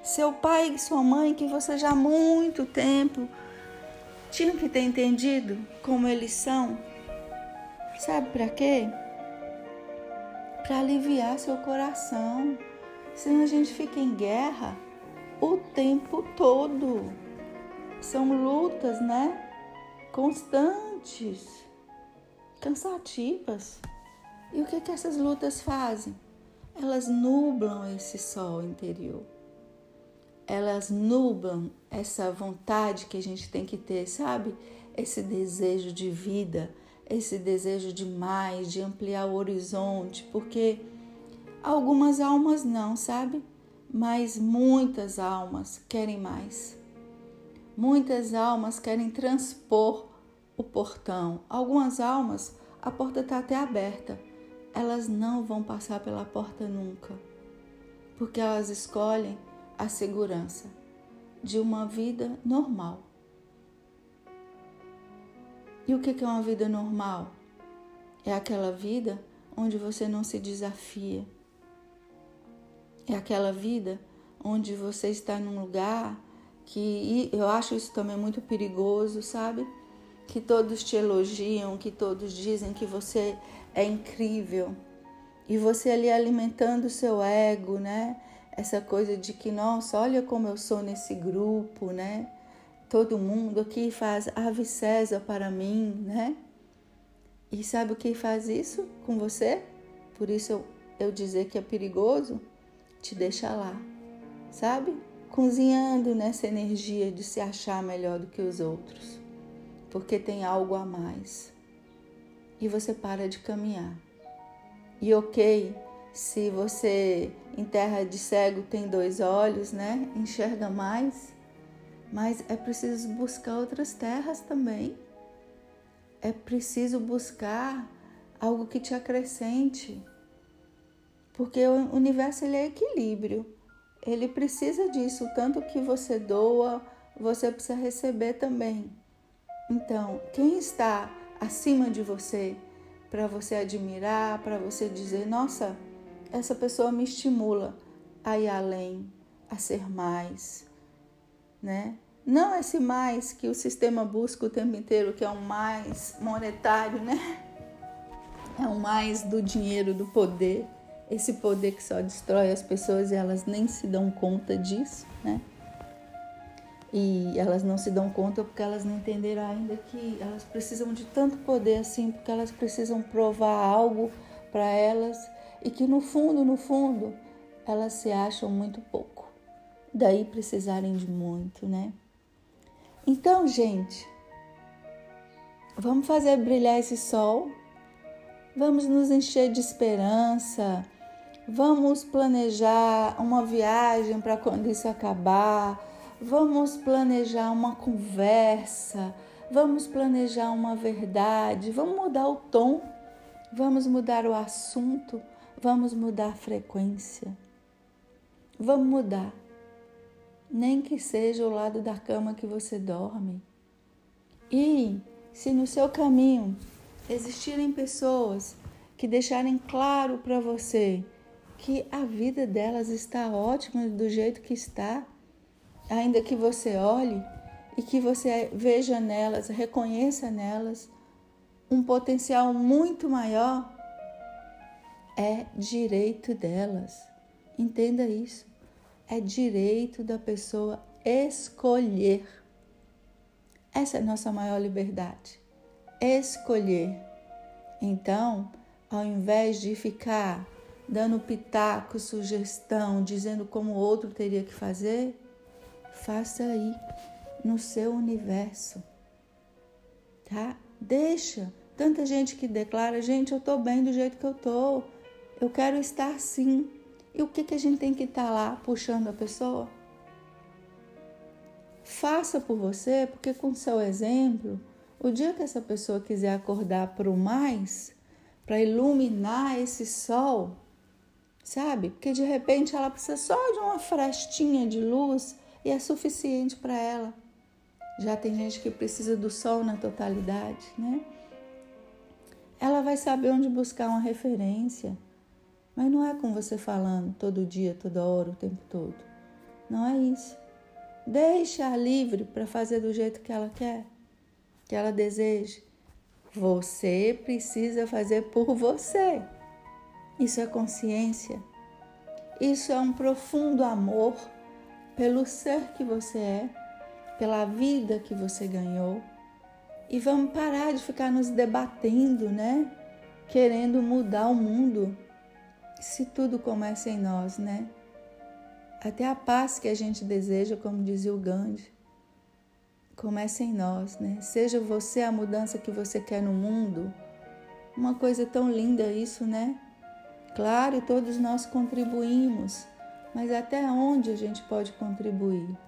Speaker 1: Seu pai e sua mãe que você já há muito tempo tinham que ter entendido como eles são. Sabe para quê? para aliviar seu coração. Senão a gente fica em guerra o tempo todo. São lutas, né? Constantes, cansativas. E o que, que essas lutas fazem? Elas nublam esse sol interior. Elas nublam essa vontade que a gente tem que ter, sabe? Esse desejo de vida, esse desejo de mais, de ampliar o horizonte, porque algumas almas não, sabe? Mas muitas almas querem mais. Muitas almas querem transpor o portão. Algumas almas, a porta está até aberta. Elas não vão passar pela porta nunca, porque elas escolhem a segurança de uma vida normal. E o que é uma vida normal? É aquela vida onde você não se desafia. É aquela vida onde você está num lugar que eu acho isso também muito perigoso, sabe? Que todos te elogiam, que todos dizem que você é incrível. E você ali alimentando o seu ego, né? Essa coisa de que, nossa, olha como eu sou nesse grupo, né? todo mundo aqui faz Ave César para mim, né? E sabe o que faz isso com você? Por isso eu, eu dizer que é perigoso, te deixa lá, sabe? Cozinhando nessa energia de se achar melhor do que os outros, porque tem algo a mais. E você para de caminhar. E ok, se você em terra de cego tem dois olhos, né? Enxerga mais mas é preciso buscar outras terras também. É preciso buscar algo que te acrescente. Porque o universo ele é equilíbrio. Ele precisa disso, tanto que você doa, você precisa receber também. Então, quem está acima de você para você admirar, para você dizer, nossa, essa pessoa me estimula a ir além, a ser mais, né? Não esse mais que o sistema busca o tempo inteiro, que é um mais monetário, né? É um mais do dinheiro, do poder. Esse poder que só destrói as pessoas e elas nem se dão conta disso, né? E elas não se dão conta porque elas não entenderam ainda que elas precisam de tanto poder assim, porque elas precisam provar algo para elas e que no fundo, no fundo, elas se acham muito pouco daí precisarem de muito, né? Então, gente, vamos fazer brilhar esse sol, vamos nos encher de esperança, vamos planejar uma viagem para quando isso acabar, vamos planejar uma conversa, vamos planejar uma verdade, vamos mudar o tom, vamos mudar o assunto, vamos mudar a frequência. Vamos mudar. Nem que seja o lado da cama que você dorme. E se no seu caminho existirem pessoas que deixarem claro para você que a vida delas está ótima do jeito que está, ainda que você olhe e que você veja nelas, reconheça nelas um potencial muito maior, é direito delas. Entenda isso é direito da pessoa escolher. Essa é a nossa maior liberdade. Escolher. Então, ao invés de ficar dando pitaco, sugestão, dizendo como o outro teria que fazer, faça aí no seu universo. Tá? Deixa. Tanta gente que declara, gente, eu tô bem do jeito que eu tô. Eu quero estar assim. E o que, que a gente tem que estar tá lá puxando a pessoa? Faça por você, porque com seu exemplo, o dia que essa pessoa quiser acordar para o mais, para iluminar esse sol, sabe? Porque de repente ela precisa só de uma frestinha de luz e é suficiente para ela. Já tem gente que precisa do sol na totalidade, né? Ela vai saber onde buscar uma referência. Mas não é com você falando todo dia, toda hora, o tempo todo. Não é isso. Deixa-a livre para fazer do jeito que ela quer, que ela deseja. Você precisa fazer por você. Isso é consciência. Isso é um profundo amor pelo ser que você é, pela vida que você ganhou. E vamos parar de ficar nos debatendo, né? Querendo mudar o mundo. Se tudo começa em nós, né? Até a paz que a gente deseja, como dizia o Gandhi, começa em nós, né? Seja você a mudança que você quer no mundo. Uma coisa tão linda isso, né? Claro, todos nós contribuímos, mas até onde a gente pode contribuir?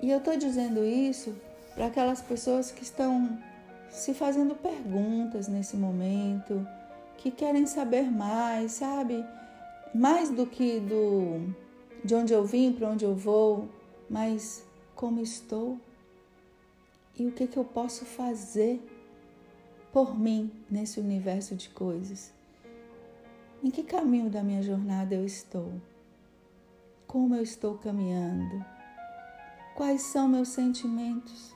Speaker 1: E eu estou dizendo isso para aquelas pessoas que estão se fazendo perguntas nesse momento, que querem saber mais, sabe? Mais do que do de onde eu vim, para onde eu vou, mas como estou e o que, que eu posso fazer por mim nesse universo de coisas. Em que caminho da minha jornada eu estou? Como eu estou caminhando? Quais são meus sentimentos?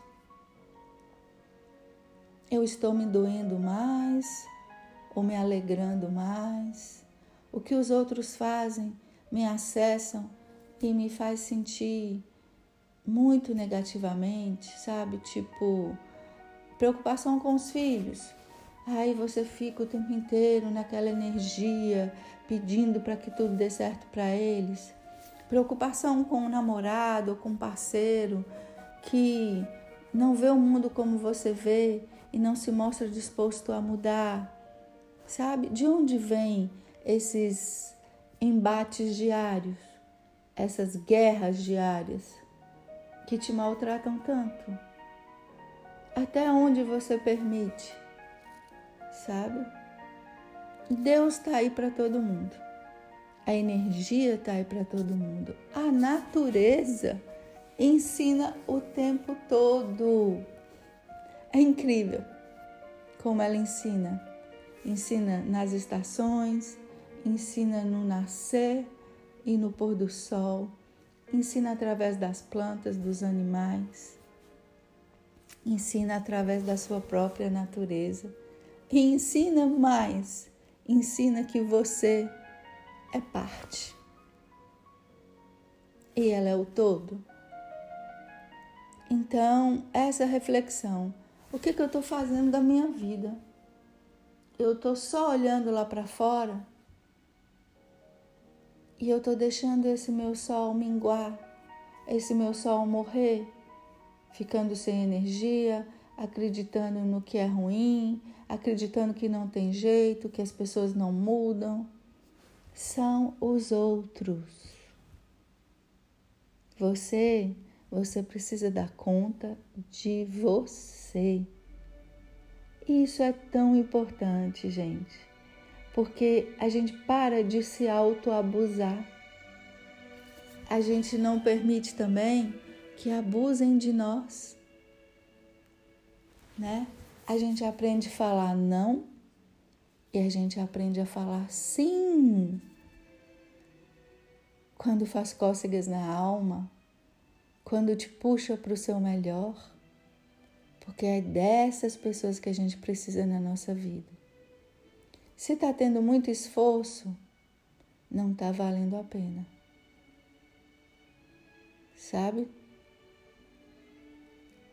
Speaker 1: Eu estou me doendo mais ou me alegrando mais? O que os outros fazem me acessam e me faz sentir muito negativamente, sabe? Tipo, preocupação com os filhos. Aí você fica o tempo inteiro naquela energia, pedindo para que tudo dê certo para eles. Preocupação com o namorado ou com o parceiro que não vê o mundo como você vê e não se mostra disposto a mudar. Sabe? De onde vêm esses embates diários, essas guerras diárias que te maltratam tanto? Até onde você permite? Sabe? Deus está aí para todo mundo. A energia está aí para todo mundo. A natureza ensina o tempo todo. É incrível como ela ensina. Ensina nas estações, ensina no nascer e no pôr do sol, ensina através das plantas, dos animais, ensina através da sua própria natureza e ensina mais, ensina que você é parte e ela é o todo. Então, essa reflexão, o que, que eu estou fazendo da minha vida? Eu estou só olhando lá para fora e eu estou deixando esse meu sol minguar, esse meu sol morrer, ficando sem energia, acreditando no que é ruim, acreditando que não tem jeito, que as pessoas não mudam. São os outros. Você, você precisa dar conta de você. Isso é tão importante, gente porque a gente para de se autoabusar. A gente não permite também que abusem de nós, né? A gente aprende a falar não e a gente aprende a falar sim. Quando faz cócegas na alma, quando te puxa para o seu melhor, porque é dessas pessoas que a gente precisa na nossa vida. Se está tendo muito esforço, não está valendo a pena. Sabe?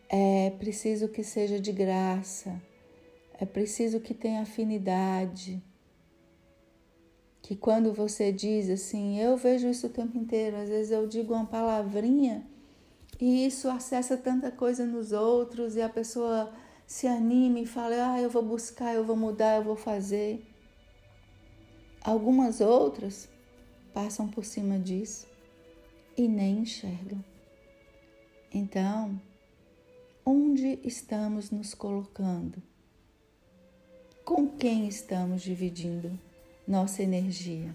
Speaker 1: É preciso que seja de graça, é preciso que tenha afinidade. Que quando você diz assim, eu vejo isso o tempo inteiro, às vezes eu digo uma palavrinha e isso acessa tanta coisa nos outros e a pessoa se anima e fala, ah, eu vou buscar, eu vou mudar, eu vou fazer. Algumas outras passam por cima disso e nem enxergam. Então, onde estamos nos colocando? Com quem estamos dividindo nossa energia?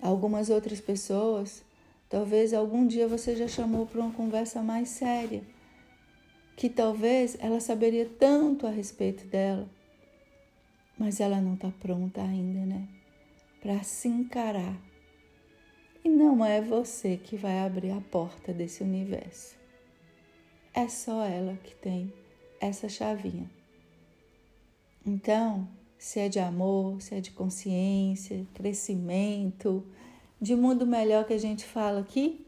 Speaker 1: Algumas outras pessoas, talvez algum dia você já chamou para uma conversa mais séria, que talvez ela saberia tanto a respeito dela, mas ela não está pronta ainda, né? para se encarar. E não é você que vai abrir a porta desse universo. É só ela que tem essa chavinha. Então, se é de amor, se é de consciência, crescimento, de mundo melhor que a gente fala aqui,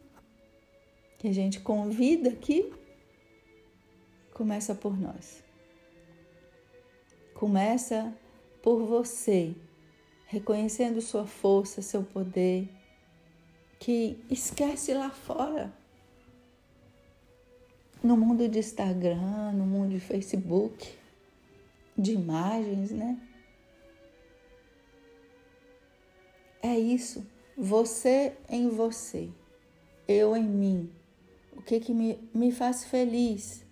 Speaker 1: que a gente convida aqui, começa por nós. Começa por você, reconhecendo sua força, seu poder, que esquece lá fora. No mundo de Instagram, no mundo de Facebook, de imagens, né? É isso, você em você, eu em mim. O que que me, me faz feliz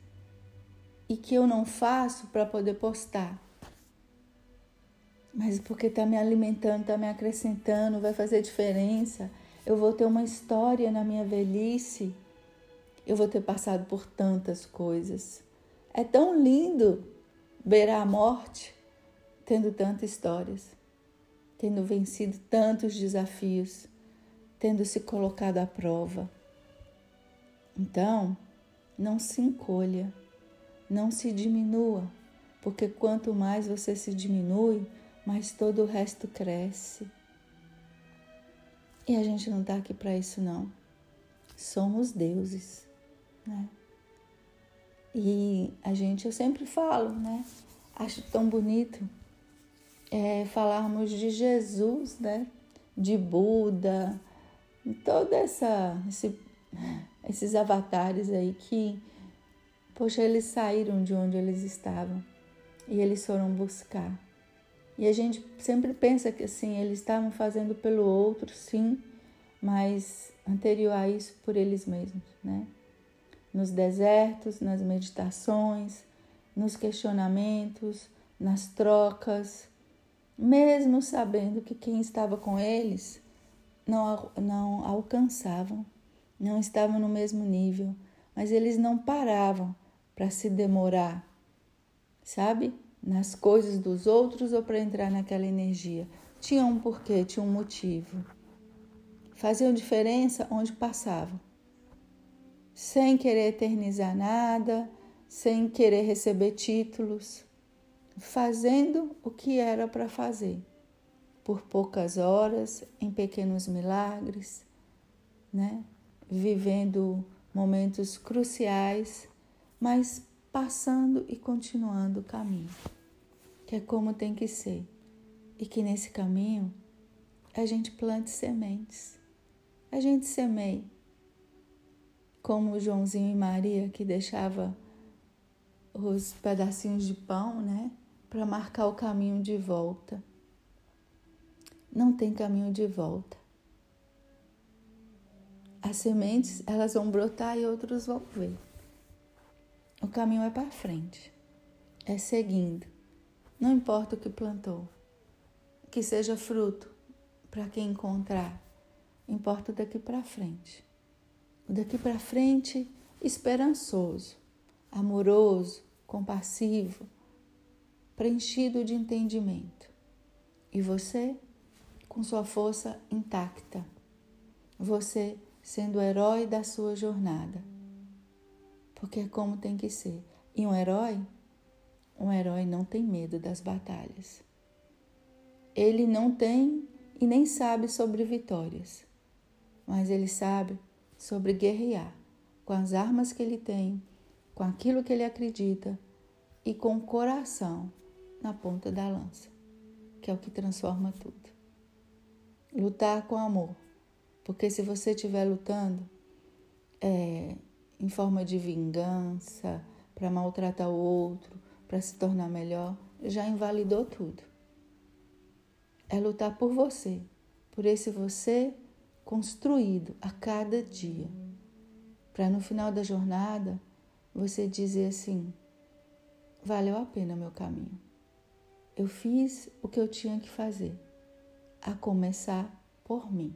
Speaker 1: e que eu não faço para poder postar? Mas porque está me alimentando, está me acrescentando, vai fazer diferença. Eu vou ter uma história na minha velhice. Eu vou ter passado por tantas coisas. É tão lindo beirar a morte tendo tantas histórias tendo vencido tantos desafios, tendo se colocado à prova. Então, não se encolha, não se diminua, porque quanto mais você se diminui, mais todo o resto cresce. E a gente não está aqui para isso, não. Somos deuses, né? E a gente, eu sempre falo, né? Acho tão bonito é, falarmos de Jesus, né? de Buda, toda essa esse, esses avatares aí que, poxa, eles saíram de onde eles estavam e eles foram buscar. E a gente sempre pensa que assim, eles estavam fazendo pelo outro, sim, mas anterior a isso, por eles mesmos, né? Nos desertos, nas meditações, nos questionamentos, nas trocas, mesmo sabendo que quem estava com eles não, não alcançavam, não estavam no mesmo nível, mas eles não paravam para se demorar, sabe? Nas coisas dos outros ou para entrar naquela energia. Tinha um porquê, tinha um motivo. Faziam diferença onde passavam, sem querer eternizar nada, sem querer receber títulos fazendo o que era para fazer, por poucas horas, em pequenos milagres, né? vivendo momentos cruciais, mas passando e continuando o caminho, que é como tem que ser, e que nesse caminho a gente plante sementes, a gente semeie, como Joãozinho e Maria que deixava os pedacinhos de pão, né? para marcar o caminho de volta. Não tem caminho de volta. As sementes, elas vão brotar e outros vão ver. O caminho é para frente. É seguindo. Não importa o que plantou. Que seja fruto para quem encontrar. Importa daqui para frente. Daqui para frente esperançoso, amoroso, compassivo, preenchido de entendimento. E você com sua força intacta. Você sendo o herói da sua jornada. Porque é como tem que ser. E um herói, um herói não tem medo das batalhas. Ele não tem e nem sabe sobre vitórias, mas ele sabe sobre guerrear com as armas que ele tem, com aquilo que ele acredita e com o coração na ponta da lança, que é o que transforma tudo. Lutar com amor, porque se você estiver lutando é, em forma de vingança, para maltratar o outro, para se tornar melhor, já invalidou tudo. É lutar por você, por esse você construído a cada dia, para no final da jornada você dizer assim: valeu a pena meu caminho. Eu fiz o que eu tinha que fazer, a começar por mim.